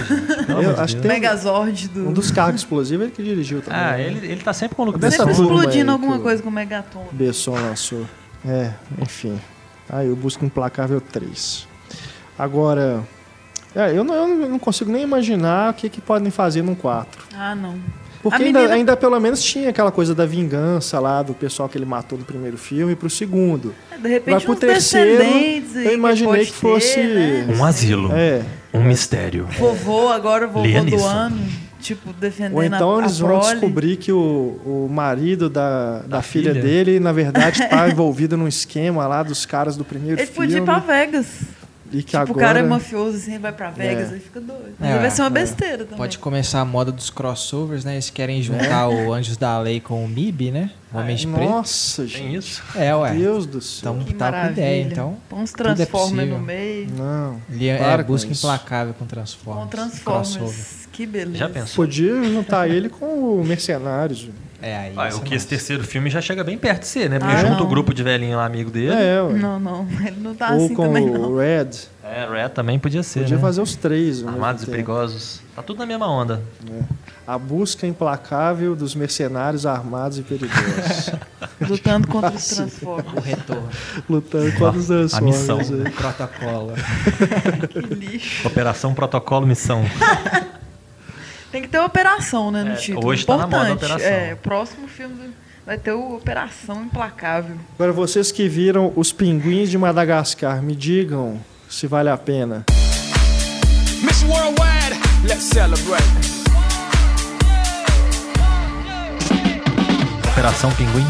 Eu de acho que tem- Megazord do... Um dos carros explosivos ele que dirigiu também. Ah, né? ele, ele tá sempre com o Sempre explodindo alguma coisa com o Megaton. Besson lançou. É, enfim. Aí eu busco Implacável 3. Agora, é, eu, não, eu não consigo nem imaginar o que, que podem fazer num 4. Ah, não. Porque ainda, menina- ainda pelo menos tinha aquela coisa da vingança lá do pessoal que ele matou no primeiro filme pro segundo. De Vai repente pro uns terceiro, eu imaginei que fosse- ter, né? Um asilo, É. um mistério. Vovô, agora vovô Liam do Neeson. ano. Tipo, defendendo Ou então a, a eles vão prole. descobrir que o, o marido da, da, filha, filha. dele, na verdade, está envolvido num esquema lá dos caras do primeiro Ele filme. podia ir pra Vegas. E que tipo, agora... o cara é mafioso assim, vai pra Vegas É. aí fica doido. Mas É, vai ser uma é. besteira também. Pode começar a moda dos crossovers, né? Eles querem juntar o Anjos da Lei com o MIB, né? O Homem de Preto. Nossa, Tem gente. isso? É, ué. Deus do céu. Então Que tá com maravilha. ideia, então. Põe uns é Transformers no meio. Não. Ele é, é com busca isso. implacável com Com Transformers. Transformers. Crossover. Que beleza. Já pensou? Podia juntar ele com o Mercenários. É, aí. Ah, o é que esse terceiro filme já chega bem perto de ser, né? Porque Ah, junta não. o grupo de velhinho lá, amigo dele. É, ué. Não, não. Ele não tá Ou assim com também, o não. Red. É, Red também podia ser, Podia né? fazer os três. mesmo Armados e tempo. perigosos. Tá tudo na mesma onda. A busca implacável dos mercenários armados e perigosos. Lutando contra os. Transformers. O retorno. Lutando contra os Transformers. missão. aí. Protocolo. que lixo. Operação Protocolo Missão. Tem que ter operação, né, no É, título. hoje tá na moda operação. É, o próximo filme vai ter o Operação Implacável. Agora, vocês que viram os pinguins de Madagascar, me digam se vale a pena. Miss Worldwide, let's celebrate. Operação Pinguim.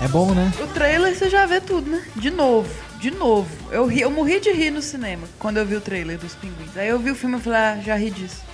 É bom, né? O trailer você já vê tudo, né? De novo, de novo. Eu, ri, eu morri de rir no cinema quando eu vi o trailer dos pinguins. Aí eu vi o filme e falei, ah, já ri disso.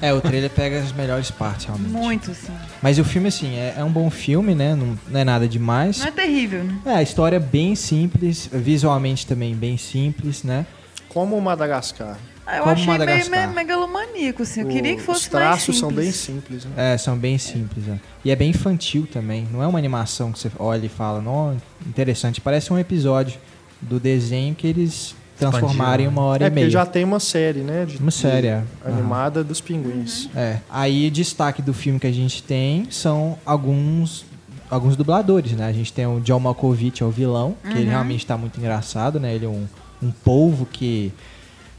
É, o trailer pega as melhores partes, realmente. Muito, assim. Mas o filme, assim, é, é um bom filme, né? Não, não é nada demais. Não é terrível, né? É, a história é bem simples, visualmente também bem simples, né? Como o Madagascar. Eu Como achei meio, Madagascar. meio megalomaníaco, assim. Eu O- queria que fosse Os traços mais são simples. bem simples. Né? É, são bem simples, é. E é bem infantil também. Não é uma animação que você olha e fala, não, interessante. Parece um episódio do desenho que eles transformaram em uma hora É, e porque meia. já tem uma série, né? De, Uma série, de- é. Animada dos pinguins. É. Aí, destaque do filme que a gente tem são alguns alguns dubladores, né? A gente tem o John Malkovich, é o vilão, que ele realmente tá muito engraçado, né? Ele é um, um polvo que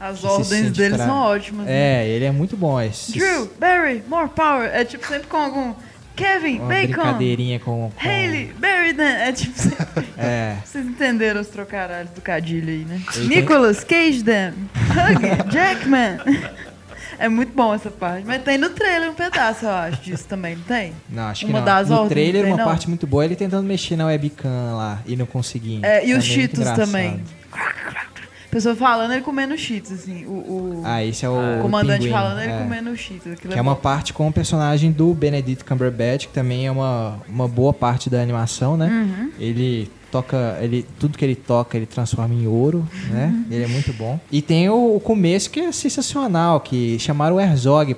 As se ordens sente dele fra- são ótimas. né? É, ele é muito bom. Esse, Drew, Barry, more power. É tipo sempre com algum. Kevin, uma Bacon. brincadeirinha com, com Haley, Barry, né? É tipo. É. Vocês entenderam os trocaralhos do Cadilho aí, né? Ele Nicolas Cage them. Hug, Jackman. É muito bom essa parte. Mas tem no trailer um pedaço, eu acho, disso também, não tem? Não, acho Uma que das não. No ordens, trailer, não uma tem, não? parte muito boa ele tentando mexer na webcam lá e não conseguindo. É, e os Também muito Cheetos também. Pessoa falando, ele comendo Cheetos, assim. O, o Ah, esse é o comandante pinguim, falando, ele é. comendo Cheetos. Que é uma bom. parte com o personagem do Benedict Cumberbatch, que também é uma, uma boa parte da animação, né? Uhum. Ele toca, ele tudo que ele toca, ele transforma em ouro, né? Uhum. Ele é muito bom. E tem o, o começo que é sensacional, que chamaram o Herzog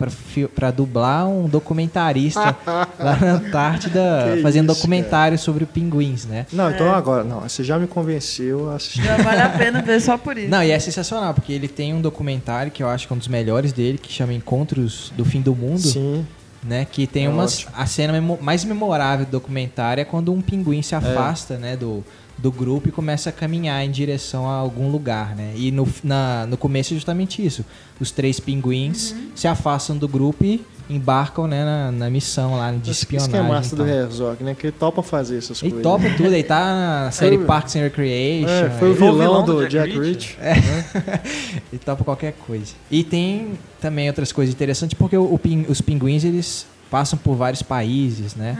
pra dublar um documentarista lá na Antártida, Que fazendo isso, documentário sobre pinguins, né? Não, É. então agora, não, você já me convenceu a assistir. Já vale a pena ver só por isso. Não, e é sensacional, porque ele tem um documentário que eu acho que é um dos melhores dele, que chama Encontros do Fim do Mundo. Sim. Né? Que tem É umas. ótimo. A cena memo- mais memorável do documentário é quando um pinguim se afasta, né? Do, do grupo e começa a caminhar em direção a algum lugar, né? E no, na, no começo é justamente isso. Os três pinguins Uhum. se afastam do grupo e embarcam né, na, na missão lá de Isso, isso espionagem. que é massa do. Herzog, né? Que ele topa fazer essas Ele coisas. topa tudo, ele tá na série Parks and Recreation. É, foi o ele- vilão, vilão do do Jack, Jack Reach. Ele topa qualquer coisa. E tem também outras coisas interessantes, porque o, o os pinguins, eles passam por vários países, né?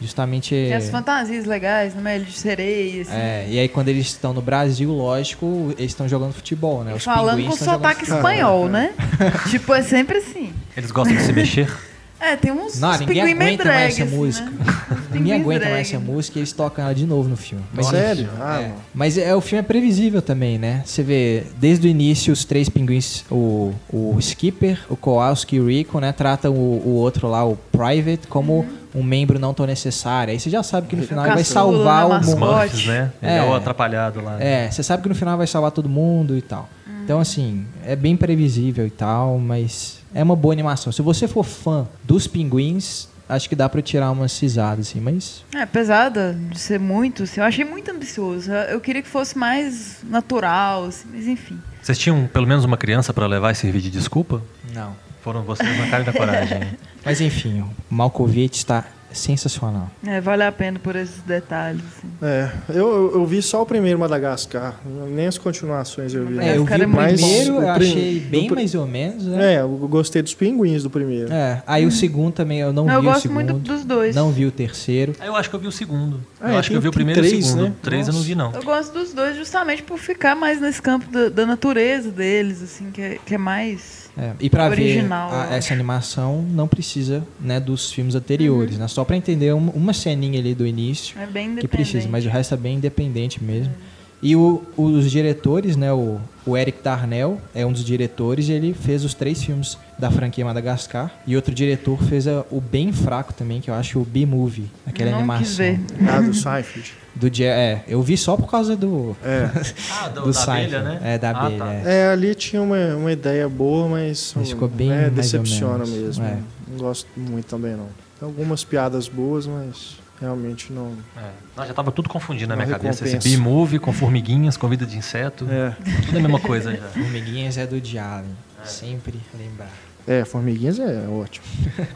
Justamente... Tem as fantasias legais, né? Ele de sereia, assim. É, e aí quando eles estão no Brasil, lógico, eles estão jogando futebol, né? Os Falando com sotaque espanhol, né? tipo, é sempre assim. Eles gostam de se mexer. É, tem uns, Não, uns ninguém aguenta mais essa assim, música. Né? Ninguém aguenta drag. mais essa música e eles tocam ela de novo no filme. Sério? enfim, Ah, é. não. Mas é, o filme é previsível também, né? Você vê, desde o início, os três pinguins, o, o Skipper, o Kowalski e o Rico, né? Tratam o, o outro lá, o Private, como um membro não tão necessário. Aí você já sabe que no final ele vai salvar né, o mundo. Smurfs, né? Ele é. É. o atrapalhado lá. É, você sabe que no final vai salvar todo mundo e tal. Então, assim, é bem previsível e tal, mas é uma boa animação. Se você for fã dos pinguins, acho que dá pra tirar umas risadas, assim, mas. É, apesar de ser muito, assim, eu achei muito ambicioso. Eu- queria que fosse mais natural, assim, mas enfim. Vocês tinham pelo menos uma criança pra levar e servir de desculpa? Não. Foram vocês na cara na coragem. Mas enfim, o Malkovich está sensacional. É, vale a pena por esses detalhes. Assim. É, eu, eu, eu vi só o primeiro Madagascar, nem as continuações eu vi. É, eu o vi é o primeiro, eu O achei bem mais ou menos, né? É, eu gostei dos pinguins do primeiro. É, aí o segundo também eu não eu vi o gosto segundo. muito dos dois. Não vi o terceiro. Ah, eu acho que eu vi o segundo. Ah, eu é, acho que eu vi o primeiro e o três, segundo. né? Três eu não Nossa. vi, não. Eu gosto dos dois justamente por ficar mais nesse campo da, da natureza deles, assim, que é, que é mais. É, e pra Original, ver a- essa animação não precisa né, dos filmes anteriores, né? Só pra entender uma, uma ceninha ali do início É bem independente. que precisa, mas o resto é bem independente mesmo. E o- os diretores, né, o, o Eric Darnell é um dos diretores e ele fez os três filmes da franquia Madagascar. E outro diretor fez a- o bem fraco também, que eu acho o B-Movie, aquela Não animação. quis ver. Ah, do Seinfeld. Do Je- é, eu vi só por causa do, É. Ah, do, do da Seinfeld. abelha, né? É, da Ah, abelha. tá. é. É, ali tinha uma, uma ideia boa, mas, Mas ficou bem mais ou decepciona menos. mesmo. É. Não gosto muito também, não. Tem algumas piadas boas, mas realmente não. É. Não, já tava tudo confundindo na minha cabeça. Esse recompensa. B-movie com formiguinhas, com vida de inseto. É, Tudo a mesma coisa já. Formiguinhas é do Allen. Sempre lembrar. é Formiguinhas é ótimo.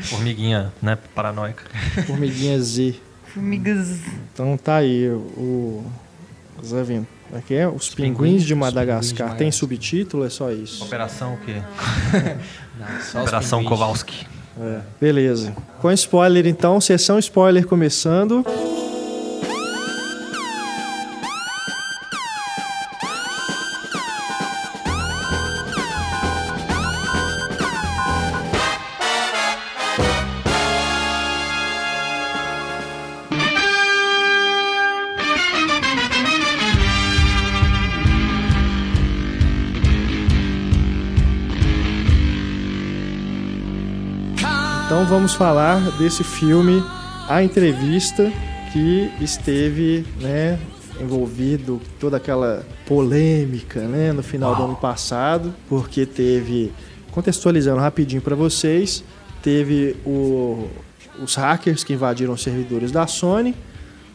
Formiguinha, né? Paranoica. Formiguinha Z. Formigas. Então tá aí o. Os aven- Aqui é Os Pinguins- Pinguins de Madagascar. Pinguins de Tem subtítulo? É só isso. Operação o quê? Não, Operação. Kowalski. É, Beleza. Com spoiler então, sessão spoiler começando. Vamos falar desse filme, A Entrevista, que esteve né, envolvido toda aquela polêmica né, no final do ano passado, porque teve, contextualizando rapidinho para vocês, teve o- os hackers que invadiram os servidores da Sony.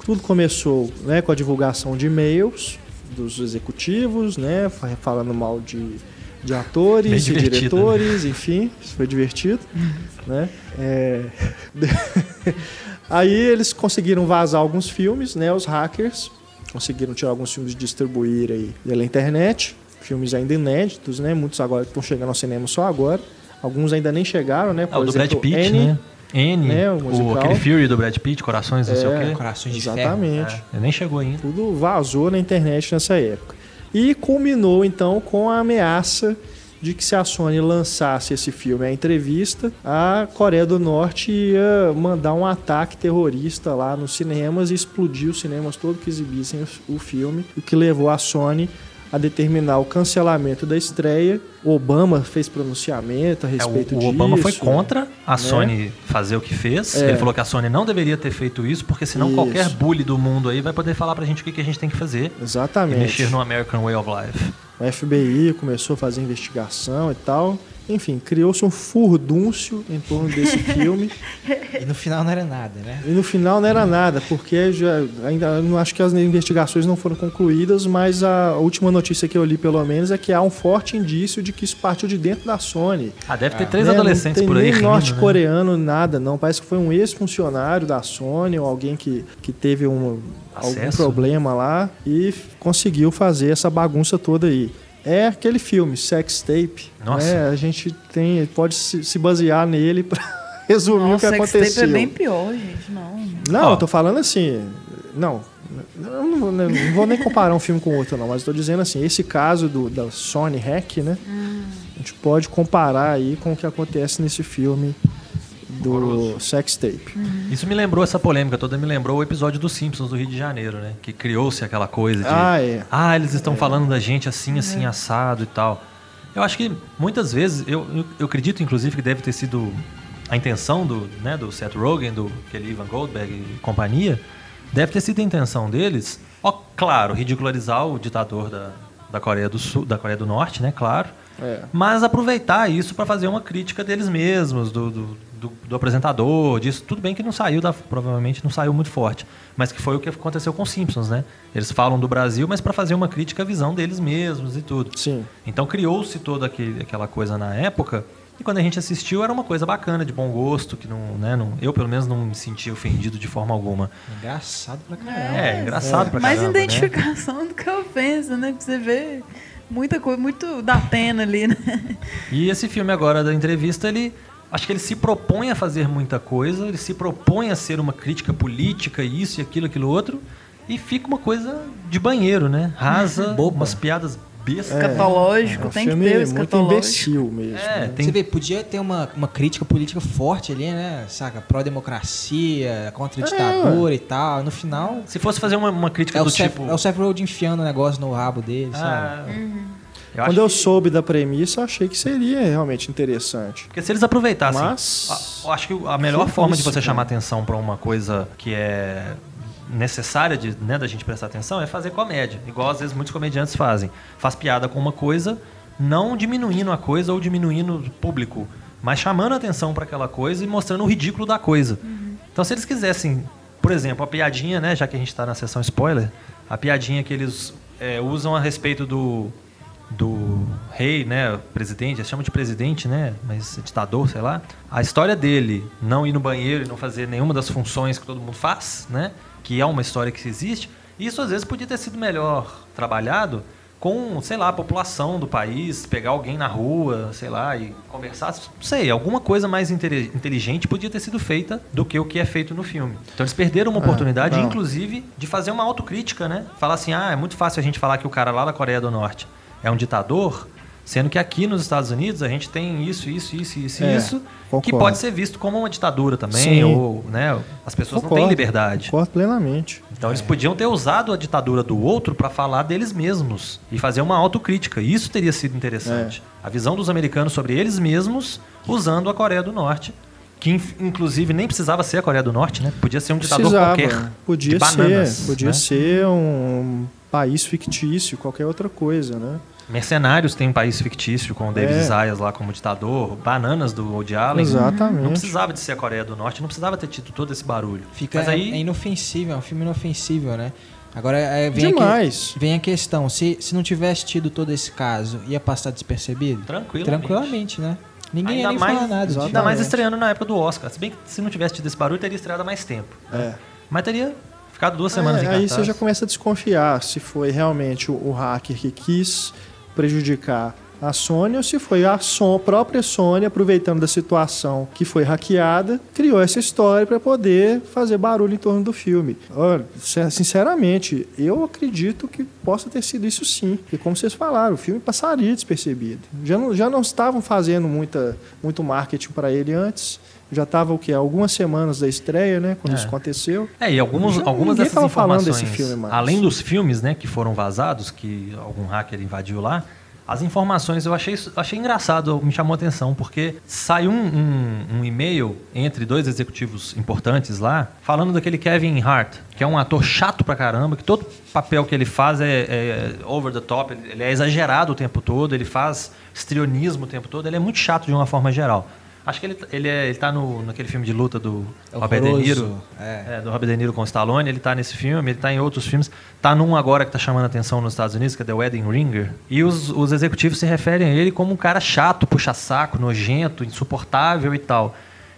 Tudo começou né, com a divulgação de e-mails dos executivos, né, fa- falando mal de de atores e divertido, né? diretores, enfim, isso foi divertido, né? É, Aí eles conseguiram vazar alguns filmes, né? Os hackers conseguiram tirar alguns filmes e distribuir aí pela internet, filmes ainda inéditos, né? Muitos agora estão chegando ao cinema só agora, alguns ainda nem chegaram, né? É, o do Brad exemplo, Pitt, Annie, né? N, né, o musical. aquele Fury do Brad Pitt, Corações, não sei o É, quê. Corações de ferro. Exatamente. É, ele nem chegou ainda. Tudo vazou na internet nessa época. E culminou então com a ameaça de que se a Sony lançasse esse filme à entrevista, a Coreia do Norte ia mandar um ataque terrorista lá nos cinemas e explodir os cinemas todos que exibissem o- o filme, o que levou a Sony a determinar o cancelamento da estreia. O Obama fez pronunciamento a É, respeito o, o disso. Obama foi contra a né? Sony fazer o que fez. É. Ele falou que a Sony não deveria ter feito isso, porque senão Isso. qualquer bully do mundo aí vai poder falar pra gente o que, que a gente tem que fazer e Exatamente. mexer no American Way of Life. O FBI começou a fazer investigação e tal. Enfim, criou-se um furdúncio em torno desse filme. E no final não era nada, né? E no final não era nada, porque já, ainda eu não acho que as investigações não foram concluídas, mas a última notícia que eu li, pelo menos, é que há um forte indício de que isso partiu de dentro da Sony. Ah, deve ter três Né? adolescentes não por aí nem né? norte-coreano, nada, não. Parece que foi um ex-funcionário da Sony ou alguém que, que teve um, algum problema lá e conseguiu fazer essa bagunça toda aí. É aquele filme, Sex Tape. Nossa. né? A gente tem, pode se, se basear nele para resumir o que Nossa, Sextape aconteceu. é bem pior, gente. Não. Não, Ó. eu tô falando assim. Não. Eu não vou, não vou nem comparar um filme com o outro, não, mas eu tô dizendo assim, esse caso do, da Sony Hack, né? A gente pode comparar aí com o que acontece nesse filme do Sex Tape. Isso me lembrou essa polêmica toda, me lembrou o episódio dos Simpsons do Rio de Janeiro, né? Que criou-se aquela coisa de. Ah, é. Ah, eles estão falando da gente assim, assim, assado e tal. Eu acho que muitas vezes, eu, eu, eu acredito inclusive que deve ter sido a intenção do, né, do Seth Rogen, do aquele Ivan Goldberg e companhia, deve ter sido a intenção deles, ó, claro, ridicularizar o ditador da, da Coreia do Sul, da Coreia do Norte, né, claro. É. Mas aproveitar isso para fazer uma crítica deles mesmos, do, do, do- do apresentador, disso. Tudo bem que não saiu, da, provavelmente não saiu muito forte. Mas que foi o que aconteceu com os Simpsons, né? Eles falam do Brasil, mas para fazer uma crítica à visão deles mesmos e tudo. Sim. Então criou-se toda aquele, aquela coisa na época. E quando a gente assistiu era uma coisa bacana, de bom gosto, que não, né, não, eu pelo menos não me senti ofendido de forma alguma. Engraçado pra caramba. É, engraçado pra Mais caramba, né? identificação do que ofensa, né? Pra você ver muita coisa, muito da pena ali, né? E esse filme agora da entrevista, ele acho que ele se propõe a fazer muita coisa, ele se propõe a ser uma crítica política, isso e aquilo, aquilo outro, e fica uma coisa de banheiro, né? Rasa, Boba. umas piadas bestas. Escatológico, É tem que ter o muito escatológico. imbecil mesmo. É, né? tem Você vê, podia ter uma, uma crítica política forte ali, né? Saca? Pró-democracia, contra a ditadura e tal. No final, Se fosse fazer uma, uma crítica é do Seth, tipo. é o Seth Rogen enfiando o negócio no rabo dele, sabe? ah, eu Quando eu que- soube da premissa, eu achei que seria realmente interessante. Porque se eles aproveitassem. Mas- a- eu acho que a melhor Que forma de isso, você cara. chamar atenção para uma coisa que é necessária de, né, da gente prestar atenção é fazer comédia. Igual às vezes muitos comediantes fazem. Faz piada com uma coisa, não diminuindo a coisa ou diminuindo o público, mas chamando a atenção para aquela coisa e mostrando o ridículo da coisa. Então se eles quisessem, por exemplo, a piadinha, né, já que a gente está na sessão spoiler, a piadinha que eles é, usam a respeito do do rei, né, presidente, eles chamam de presidente, né, mas é ditador, sei lá. A história dele não ir no banheiro e não fazer nenhuma das funções que todo mundo faz, né, que é uma história que existe. Isso às vezes podia ter sido melhor trabalhado com, sei lá, a população do país, pegar alguém na rua, sei lá, e conversar, não sei, alguma coisa mais inteligente podia ter sido feita do que o que é feito no filme. Então eles perderam uma oportunidade, não. inclusive, de fazer uma autocrítica, né? Falar assim, ah, é muito fácil a gente falar que o cara lá da Coreia do Norte é um ditador, sendo que aqui nos Estados Unidos a gente tem isso, isso, isso, isso, É, isso, que concordo. pode ser visto como uma ditadura também, Sim. ou, né, as pessoas não têm Concordo, liberdade. Concordo plenamente. Então eles podiam ter usado a ditadura do outro para falar deles mesmos e fazer uma autocrítica. Isso teria sido interessante. É. A visão dos americanos sobre eles mesmos usando a Coreia do Norte, que inclusive nem precisava ser a Coreia do Norte, né? Podia ser um ditador Precisava. qualquer. Podia de bananas, ser, podia né? ser um país fictício, qualquer outra coisa, né? Mercenários tem um país fictício com o David É. Zayas lá como ditador, Bananas do Woody Allen. Exatamente. Não precisava de ser a Coreia do Norte, não precisava ter tido todo esse barulho. Fica Mas aí é inofensível, é um filme inofensível, né? Agora é, vem, Demais. Aqui, vem a questão, se, se não tivesse tido todo esse caso, ia passar despercebido? Tranquilamente. Tranquilamente, né? Ninguém Ainda ia nem mais, falar nada. ainda mais estreando na época do Oscar. Se bem que se não tivesse tido esse barulho, teria estreado há mais tempo. É. Mas teria ficado duas semanas É, em aí cartaz. você já começa a desconfiar se foi realmente o, o hacker que quis prejudicar a Sony ou se foi a, Son, a própria Sony, aproveitando da situação que foi hackeada, criou essa história para poder fazer barulho em torno do filme. Olha, sin- sinceramente, eu acredito que possa ter sido isso sim. Porque, como vocês falaram, o filme passaria despercebido. Já não, já não estavam fazendo muita, muito marketing para ele antes. Já estava o quê? Algumas semanas da estreia, né? Quando É. isso aconteceu. É, e alguns, Já algumas dessas informações, filme além dos filmes, né, que foram vazados, que algum hacker invadiu lá, as informações eu achei, achei engraçado, me chamou a atenção, porque saiu um, um- um e-mail entre dois executivos importantes lá, falando daquele Kevin Hart, que é um ator chato pra caramba, que todo papel que ele faz é, é over the top, ele- ele é exagerado o tempo todo, ele faz estrionismo o tempo todo, ele é muito chato de uma forma geral. Acho que ele, ele, é, ele tá no, naquele filme de luta do É Robert De. Niro. É. É, do Robert De Niro com o Stallone, ele tá nesse filme, ele tá em outros filmes. Tá num agora que tá chamando a atenção nos Estados Unidos, que é The Wedding Ringer. E os, os executivos se referem a ele como um cara chato, puxa-saco, nojento, insuportável e tal.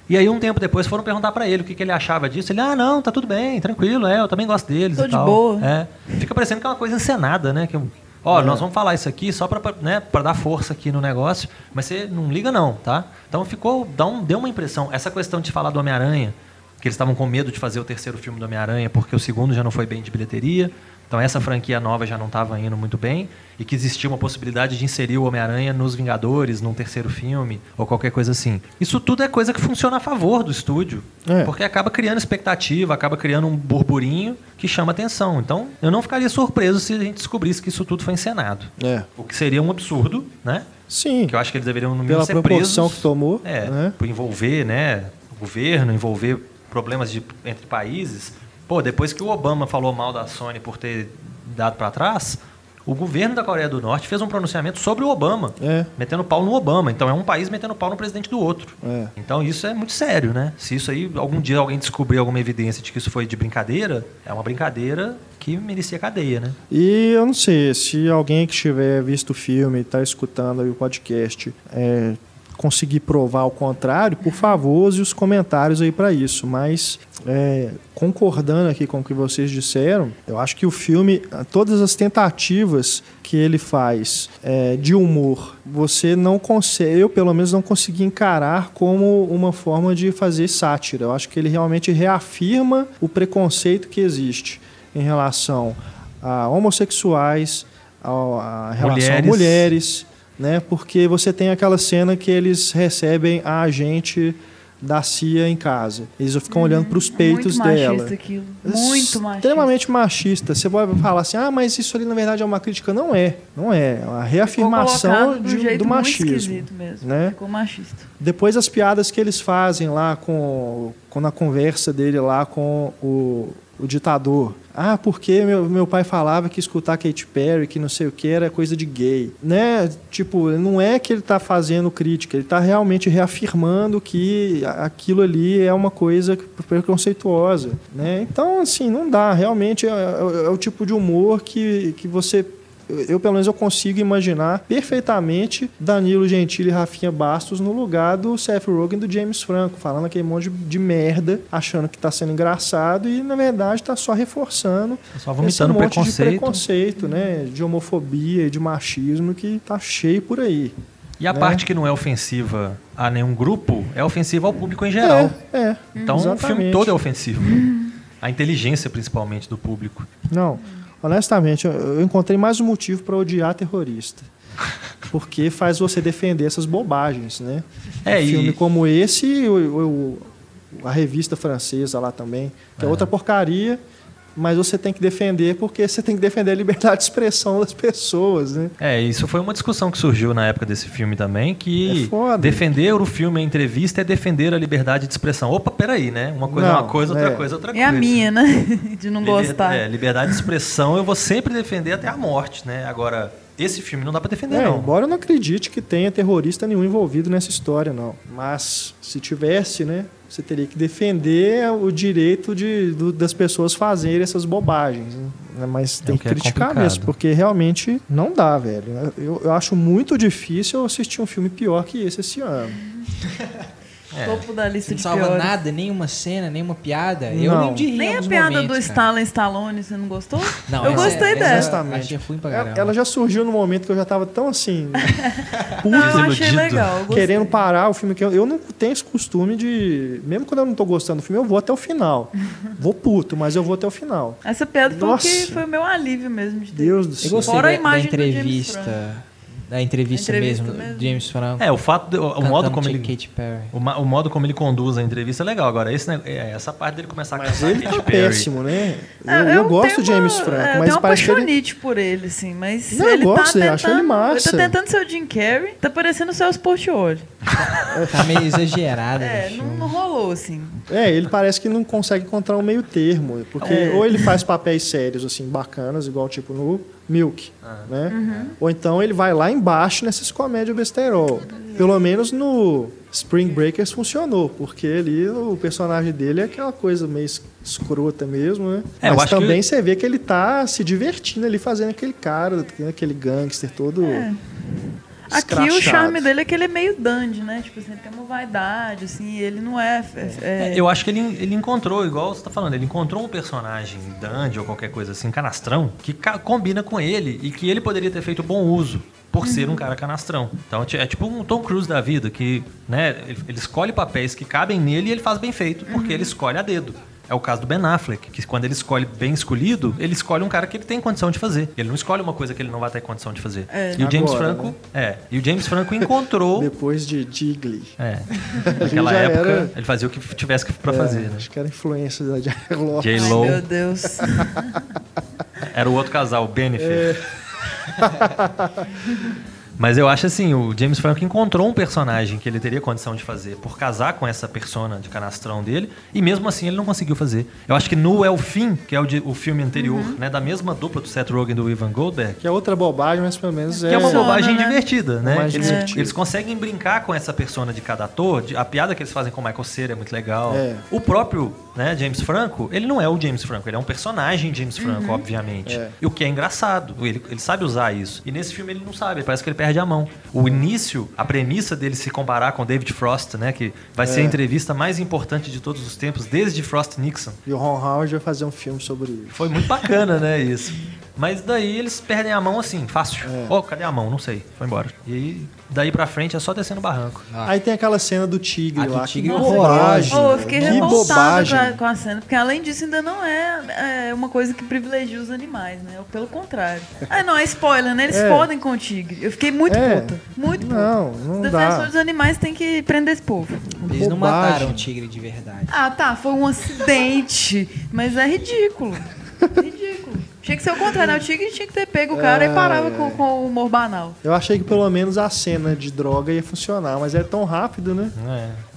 E aí, um tempo depois, foram perguntar pra ele o que, que ele achava disso. Ele, ah, não, tá tudo bem, tranquilo, é, eu também gosto deles Tô e de tal. boa. É. Fica parecendo que é uma coisa encenada, né? Que, ó, É. nós vamos falar isso aqui só pra, né, pra dar força aqui no negócio, mas você não liga não, tá? Então ficou, dá um, deu uma impressão. Essa questão de falar do Homem-Aranha, que eles estavam com medo de fazer o terceiro filme do Homem-Aranha porque o segundo já não foi bem de bilheteria. Então essa franquia nova já não estava indo muito bem e que existia uma possibilidade de inserir o Homem-Aranha nos Vingadores, num terceiro filme ou qualquer coisa assim. Isso tudo é coisa que funciona a favor do estúdio, É. porque acaba criando expectativa, acaba criando um burburinho que chama atenção. Então eu não ficaria surpreso se a gente descobrisse que isso tudo foi encenado. É. O que seria um absurdo, né? Sim. Que eu acho que eles deveriam no mínimo Pela ser proporção presos. que tomou, É, né? por envolver, né, o governo, envolver problemas de- entre países. Pô, depois que o Obama falou mal da Sony por ter dado para trás, o governo da Coreia do Norte fez um pronunciamento sobre o Obama, É. metendo pau no Obama. Então é um país metendo pau no presidente do outro. É. Então isso é muito sério, né? Se isso aí algum dia alguém descobrir alguma evidência de que isso foi de brincadeira, é uma brincadeira que merecia cadeia, né? E eu não sei, se alguém que tiver visto o filme e está escutando aí o podcast é, conseguir provar o contrário, por favor, use os comentários aí para isso. Mas é, concordando aqui com o que vocês disseram, eu acho que o filme, todas as tentativas que ele faz é, de humor, você não consegue, eu pelo menos não consegui encarar como uma forma de fazer sátira. Eu acho que ele realmente reafirma o preconceito que existe em relação a homossexuais, ao- a relação a Mulheres. Né? Porque você tem aquela cena que eles recebem a agente da CIA em casa. Eles ficam olhando para os peitos Muito dela. machista aquilo. Muito machista. Extremamente machista. Você pode falar assim, ah, mas isso ali na verdade é uma crítica. Não é. Não é. É uma reafirmação de um jeito do muito machismo. esquisito mesmo. né? Ficou machista. Depois as piadas que eles fazem lá com, com na conversa dele lá com o, o ditador. Ah, porque meu, meu pai falava que escutar Katy Perry, que não sei o que, era coisa de gay. Né? Tipo, não é que ele está fazendo crítica, ele está realmente reafirmando que aquilo ali é uma coisa preconceituosa. Né? Então, assim, não dá. Realmente é, é- é o tipo de humor que, que você eu, eu, pelo menos eu consigo imaginar perfeitamente Danilo Gentili e Rafinha Bastos no lugar do Seth Rogen e do James Franco, falando aquele monte de, merda, achando que está sendo engraçado e na verdade está só reforçando Só esse vomitando monte preconceito. de preconceito, né, de homofobia e de machismo que tá cheio por aí. E a né? parte que não é ofensiva a nenhum grupo é ofensiva ao público em geral. É, é. Então o filme exatamente. todo é ofensivo. A inteligência, principalmente, do público. Não, honestamente, eu- encontrei mais um motivo para odiar terrorista. Porque faz você defender essas bobagens, né? É, um e- filme como esse e o- o- a revista francesa lá também, que é, outra porcaria, mas você tem que defender porque você tem que defender a liberdade de expressão das pessoas, né? É, isso foi uma discussão que surgiu na época desse filme também, que É foda. defender o filme, a entrevista, é defender a liberdade de expressão. Opa, peraí, né? Uma coisa é uma coisa, outra é. coisa é outra É coisa. a minha, né? De não Liber- gostar. É, liberdade de expressão eu vou sempre defender até a morte, né? Agora, esse filme não dá pra defender, É, não. embora eu não acredite que tenha terrorista nenhum envolvido nessa história, não. Mas se tivesse, né? você teria que defender o direito de, do- das pessoas fazerem essas bobagens. né? Mas tem o que, que é criticar complicado. mesmo, porque realmente não dá, velho. Eu, eu acho muito difícil eu assistir um filme pior que esse esse ano. É. Topo da lista Não de salva piores. nenhuma nenhuma cena, nenhuma piada. Eu Não. lembro de rir em Nem a piada momentos, do. Stalin Stallone, você não gostou? Não, eu gostei essa- dessa. Honestamente. Achei ruim pra Ela, ela já surgiu no momento que eu já tava tão assim, Não, eu achei legal. eu querendo parar o filme que eu, eu não tenho esse costume de, mesmo quando eu não tô gostando do filme, eu vou até o final. vou puto, mas eu vou até o final. Essa piada foi o Nossa. que foi o meu alívio mesmo de ter. Deus do Eu céu. gostei Fora a da, da imagem do James entrevista. Da entrevista, A entrevista mesmo, mesmo. James Franco. É, o fato, de- o, modo como ele, Katy Perry. o, o modo como ele conduz a entrevista é legal. Agora, esse, ne- é, essa parte dele começar a Mas cantar ele Katy tá Perry. péssimo, né? Eu, É, eu gosto tenho do James Franco, é, eu mas uma parece que ele... por ele, assim, mas Não, eu ele gosto tá tentando, acho ele massa. Ele tá tentando ser o Jim Carrey, tá parecendo o Celso Portiolli. Tá meio exagerada É, não, não rolou, assim. É, ele parece que não consegue encontrar um meio termo. Porque É. ou ele faz papéis sérios, assim, bacanas, igual tipo no Milk, né? Uhum. Ou então ele vai lá embaixo nessas comédias besterol. Pelo menos no Spring Breakers funcionou, porque ali o personagem dele é aquela coisa meio es- escrota mesmo, né? É, Mas acho que- também você vê que ele tá se divertindo ali fazendo aquele cara, aquele gangster todo Aqui o charme dele é que ele é meio dandy, né? Tipo assim, ele tem uma vaidade, assim, e ele não é... é- É, eu acho que ele, ele encontrou, igual você tá falando, ele encontrou um personagem dandy ou qualquer coisa assim, canastrão, que ca- combina com ele e que ele poderia ter feito bom uso por ser um cara canastrão. Então é tipo um Tom Cruise da vida, que né, ele, ele escolhe papéis que cabem nele e ele faz bem feito, porque ele escolhe a dedo. É o caso do Ben Affleck, que quando ele escolhe bem escolhido, ele escolhe um cara que ele tem condição de fazer. Ele não escolhe uma coisa que ele não vai ter condição de fazer. É. E o James Agora, Franco, né? é, e o James Franco encontrou Depois de Digley. é. Naquela época, era- ele fazia o que tivesse pra É, fazer, né? Acho que era influência da J-Lo. J. Ai, Lo. meu Deus. Era o outro casal, o Benefit. Mas eu acho assim, o James Franco encontrou um personagem que ele teria condição de fazer por casar com essa persona de canastrão dele, e mesmo assim ele não conseguiu fazer. Eu acho que no É o Fim, que é o, de- o filme anterior, né, da mesma dupla do Seth Rogen e do Ivan Goldberg, Que é outra bobagem, mas pelo menos que é uma Funciona, bobagem né? divertida, né? Mais Eles, divertido. eles conseguem brincar com essa persona de cada ator. de- a piada que eles fazem com o Michael Cera é muito legal. É. O próprio né, James Franco, ele não é o James Franco, ele é um personagem James Franco, obviamente. É. E o que é engraçado, ele, ele sabe usar isso. E nesse filme ele não sabe, parece que ele perde a mão. O início, a premissa dele se comparar com David Frost, né, que vai ser a entrevista mais importante de todos os tempos, desde Frost Nixon. E o Ron Howard vai fazer um filme sobre isso. Foi muito bacana, né, isso. Mas daí eles perdem a mão assim, fácil. Oh, cadê a mão? Não sei. Foi embora. E aí, daí pra frente é só descendo o barranco. Ah. Aí tem aquela cena do tigre A do lá. tigre que é bobagem. Oh, eu fiquei que revoltada bobagem. com- com a cena, porque além disso ainda não é, é uma coisa que privilegia os animais, né? Pelo contrário. Ah, não, é spoiler, né? Eles É. fodem com o tigre. Eu fiquei muito É. puta. Muito puta. Não, Os não defensores dá. dos animais têm que prender esse povo. Eles não Bobagem. mataram o tigre de verdade. Ah, tá, foi um acidente. mas é ridículo. Ridículo. Tinha que ser o contrário, né? O tigre tinha que ter pego o cara e parava com, com o humor banal. Eu achei que pelo menos a cena de droga ia funcionar, mas é tão rápido, né?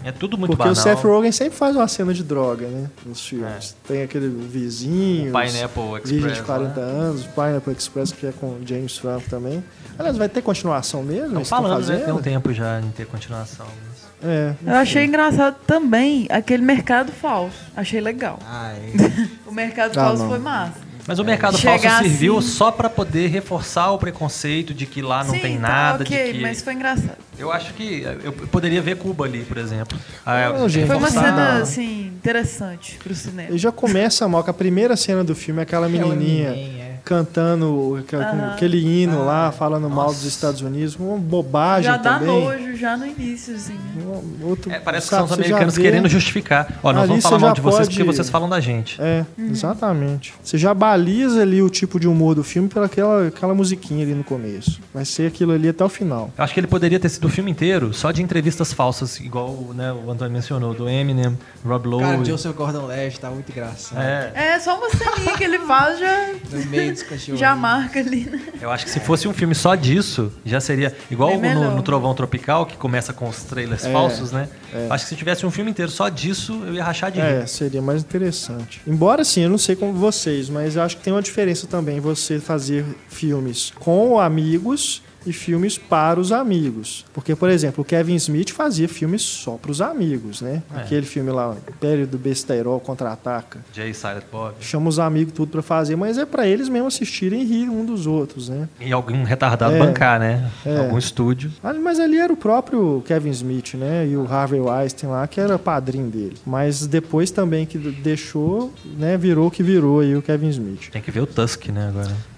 É, é tudo muito Porque banal. o Seth Rogen sempre faz uma cena de droga, né? Nos filmes. Tem aquele vizinho. O Pineapple Virgem Express, de 40 né? anos, o Pineapple Express, que é com o James Franco também. Aliás, vai ter continuação mesmo? Estão falando, né? Tem um tempo já em ter continuação. mas- É. Eu achei engraçado também aquele mercado falso. Achei legal. Ai, O mercado Ah, falso não. foi massa. Mas o mercado Chegar falso serviu assim- só pra poder reforçar o preconceito de que lá não Sim, tem tá, nada, ok, de que... mas foi engraçado. Eu acho que eu poderia ver Cuba ali, por exemplo. Ah, Não, gente, Foi uma cena, assim, interessante pro cinema. E já começa mal, que a primeira cena do filme é aquela menininha é. cantando aquele, Aham. aquele hino lá, falando mal dos Estados Unidos. Uma bobagem Já dá também. nojo, já no início, assim. Um outro- É, parece que sabe, são os americanos querendo justificar. Ó, nós vamos falar mal de vocês pode- porque vocês falam da gente. É, exatamente. Você já baliza ali o tipo de humor do filme pela aquela, aquela musiquinha ali no começo. Vai ser aquilo ali até o final. Eu acho que ele poderia ter sido o filme inteiro só de entrevistas falsas, igual né, o Antônio mencionou, do Eminem, Rob Lowe. Cara, o Joseph Gordon-Levitt tá muito engraçado. É, É, só uma ceninha que ele faz, já, No meio dos cachorros. já marca ali, né? eu acho que se fosse um filme só disso, já seria igual no, no Trovão Tropical, que começa com os trailers É, falsos, né? Acho que se tivesse um filme inteiro só disso, eu ia rachar de rir. É, seria mais interessante. Embora sim, eu não sei como vocês, mas eu acho que tem uma diferença também você fazer filmes com amigos e filmes para os amigos. Porque, por exemplo, o Kevin Smith fazia filmes só para os amigos, né? É. Aquele filme lá, Império do Besteirol Contra-Ataca. Jay Silent Bob. Chama os amigos tudo para fazer, mas é para eles mesmo assistirem e rir um dos outros, né? E algum retardado É. bancar, né? É. Algum estúdio. Mas ali era o próprio Kevin Smith, né? E o Harvey Weinstein lá, que era padrinho dele. Mas depois também que deixou, né? Virou o que virou aí o Kevin Smith. Tem que ver o Tusk, né, agora.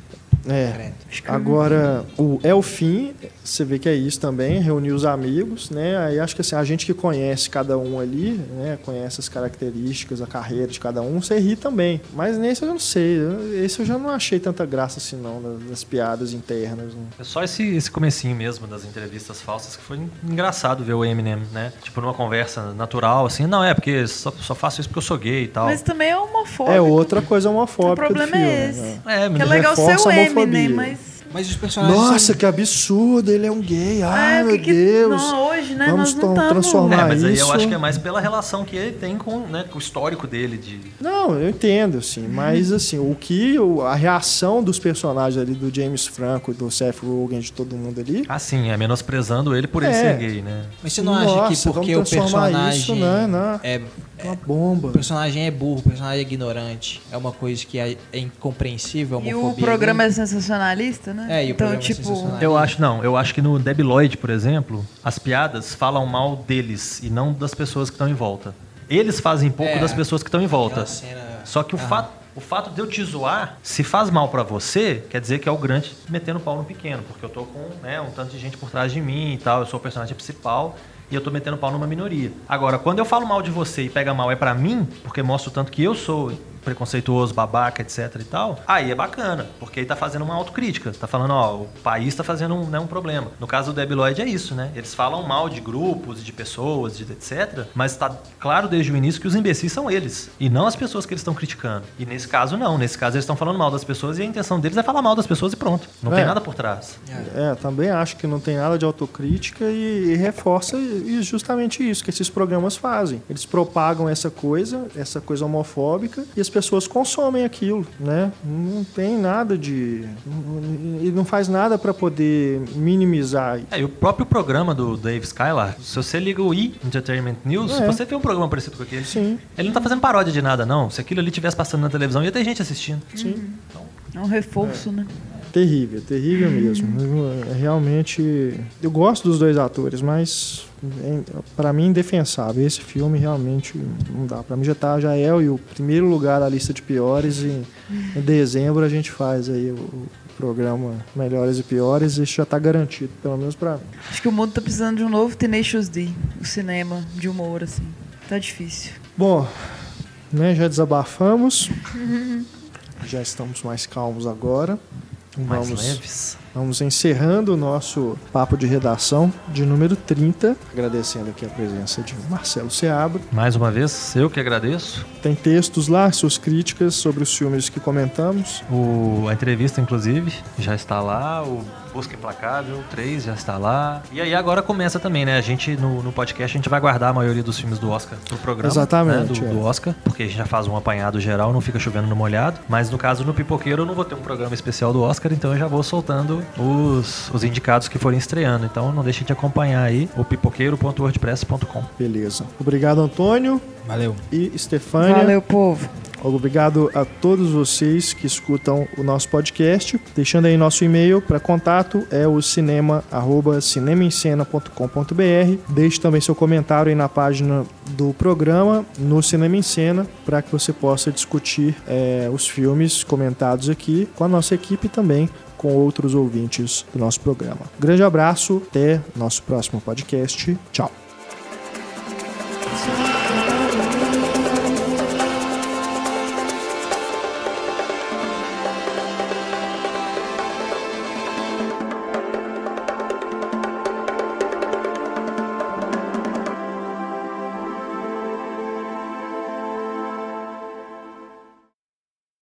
É. Agora, o É o Fim, você vê que é isso também, reunir os amigos, né? Aí acho que assim, a gente que conhece cada um ali, né? Conhece as características, a carreira de cada um, você ri também. Mas nesse eu não sei. Esse eu já não achei tanta graça assim, não, das piadas internas. Né? É só esse, esse comecinho mesmo das entrevistas falsas que foi engraçado ver o Eminem, né? Tipo, numa conversa natural, assim. Não, é porque só, só faço isso porque eu sou gay e tal. Mas também é homofóbico. É outra coisa O homofóbica problema do filme. é esse. né? É, Que é legal ser o. Eminem, mas... Mas os personagens Nossa, são... que absurdo, ele é um gay. Ai, é, meu que- Deus. Não, hoje, né? Vamos não estamos... transformar- É, mas aí eu isso- acho que é mais pela relação que ele tem com, né, com o histórico dele de... Não, eu entendo, assim, mas assim, o que a reação dos personagens ali do James Franco, do Seth Rogen, de todo mundo ali, Ah, sim, é menosprezando ele por ele É. ser gay, né? Mas você não acha Nossa, que porque o vamos transformar personagem isso, né, na- é uma bomba. o personagem é burro, o personagem é ignorante, é uma coisa que é, é incompreensível, a E o programa né? é sensacionalista, né? É, e o então, programa é tipo, sensacionalista. Eu acho, não, eu acho que no Debi Lloyd, por exemplo, as piadas falam mal deles e não das pessoas que estão em volta. Eles fazem pouco É, das pessoas que estão em volta. cena- Só que o Aham. fato, o fato de eu te zoar, se faz mal pra você, quer dizer que é o grande metendo pau no pequeno, porque eu tô com né, um tanto de gente por trás de mim e tal, eu sou o personagem principal e eu tô metendo pau numa minoria. Agora, quando eu falo mal de você e pega mal é pra mim, porque mostra o tanto que eu sou preconceituoso, babaca, etc e tal, aí é bacana, porque aí tá fazendo uma autocrítica, tá falando, ó, o país tá fazendo um, né, um problema. No caso do Debi Lloyd é isso, né? Eles falam mal de grupos, de pessoas, de etc, mas tá claro desde o início que os imbecis são eles, e não as pessoas que eles estão criticando. E nesse caso não, nesse caso eles estão falando mal das pessoas e a intenção deles é falar mal das pessoas e pronto. Não É. tem nada por trás. É, também acho que não tem nada de autocrítica e, e reforça e justamente isso que esses programas fazem. Eles propagam essa coisa, essa coisa homofóbica, e as pessoas consomem aquilo, né? Não tem nada de. E não faz nada para poder minimizar. É, e o próprio programa do Dave Skylar, se você liga o E! Entertainment News, É. você vê um programa parecido com aquele, Sim, ele não tá fazendo paródia de nada, não. Se aquilo ali estivesse passando na televisão, ia ter gente assistindo. sim. é um reforço, né? Terrível, terrível mesmo. É realmente. Eu gosto dos dois atores, mas para mim indefensável. Esse filme realmente não dá. Para mim já tá, já é o primeiro lugar da lista de piores e em dezembro a gente faz aí o, programa Melhores e Piores isso já tá garantido, pelo menos para mim. Acho que o mundo tá precisando de um novo Tenacious D, o cinema de humor, assim. Tá difícil. Bom, né, já desabafamos. Já estamos mais calmos agora. Mais Vamos leves. Vamos encerrando o nosso papo de redação de número 30. Agradecendo aqui a presença de Marcelo Seabra. Mais uma vez, eu que agradeço. Tem textos lá, suas críticas sobre os filmes que comentamos. O, a entrevista, inclusive, já está lá. O Busca Implacável 3 já está lá. E aí agora começa também, né? A gente, no, no podcast, a gente vai guardar a maioria dos filmes do Oscar pro programa. Exatamente, né, do, é. do Oscar, porque a gente já faz um apanhado geral, não fica chovendo no molhado. Mas no caso, no Pipoqueiro, eu não vou ter um programa especial do Oscar, então eu já vou soltando os, os indicados que forem estreando. Então não deixe de acompanhar aí o pipoqueiro.wordpress.com. Beleza. Obrigado, Antônio Valeu. e Stefânia. Valeu, povo. Obrigado a todos vocês que escutam o nosso podcast. Deixando aí nosso e-mail para contato é o cinema arroba cinemaencena.com.br. Deixe também seu comentário aí na página do programa no Cinema em Cena para que você possa discutir eh, os filmes comentados aqui com a nossa equipe também com outros ouvintes do nosso programa. Grande abraço, até nosso próximo podcast. Tchau.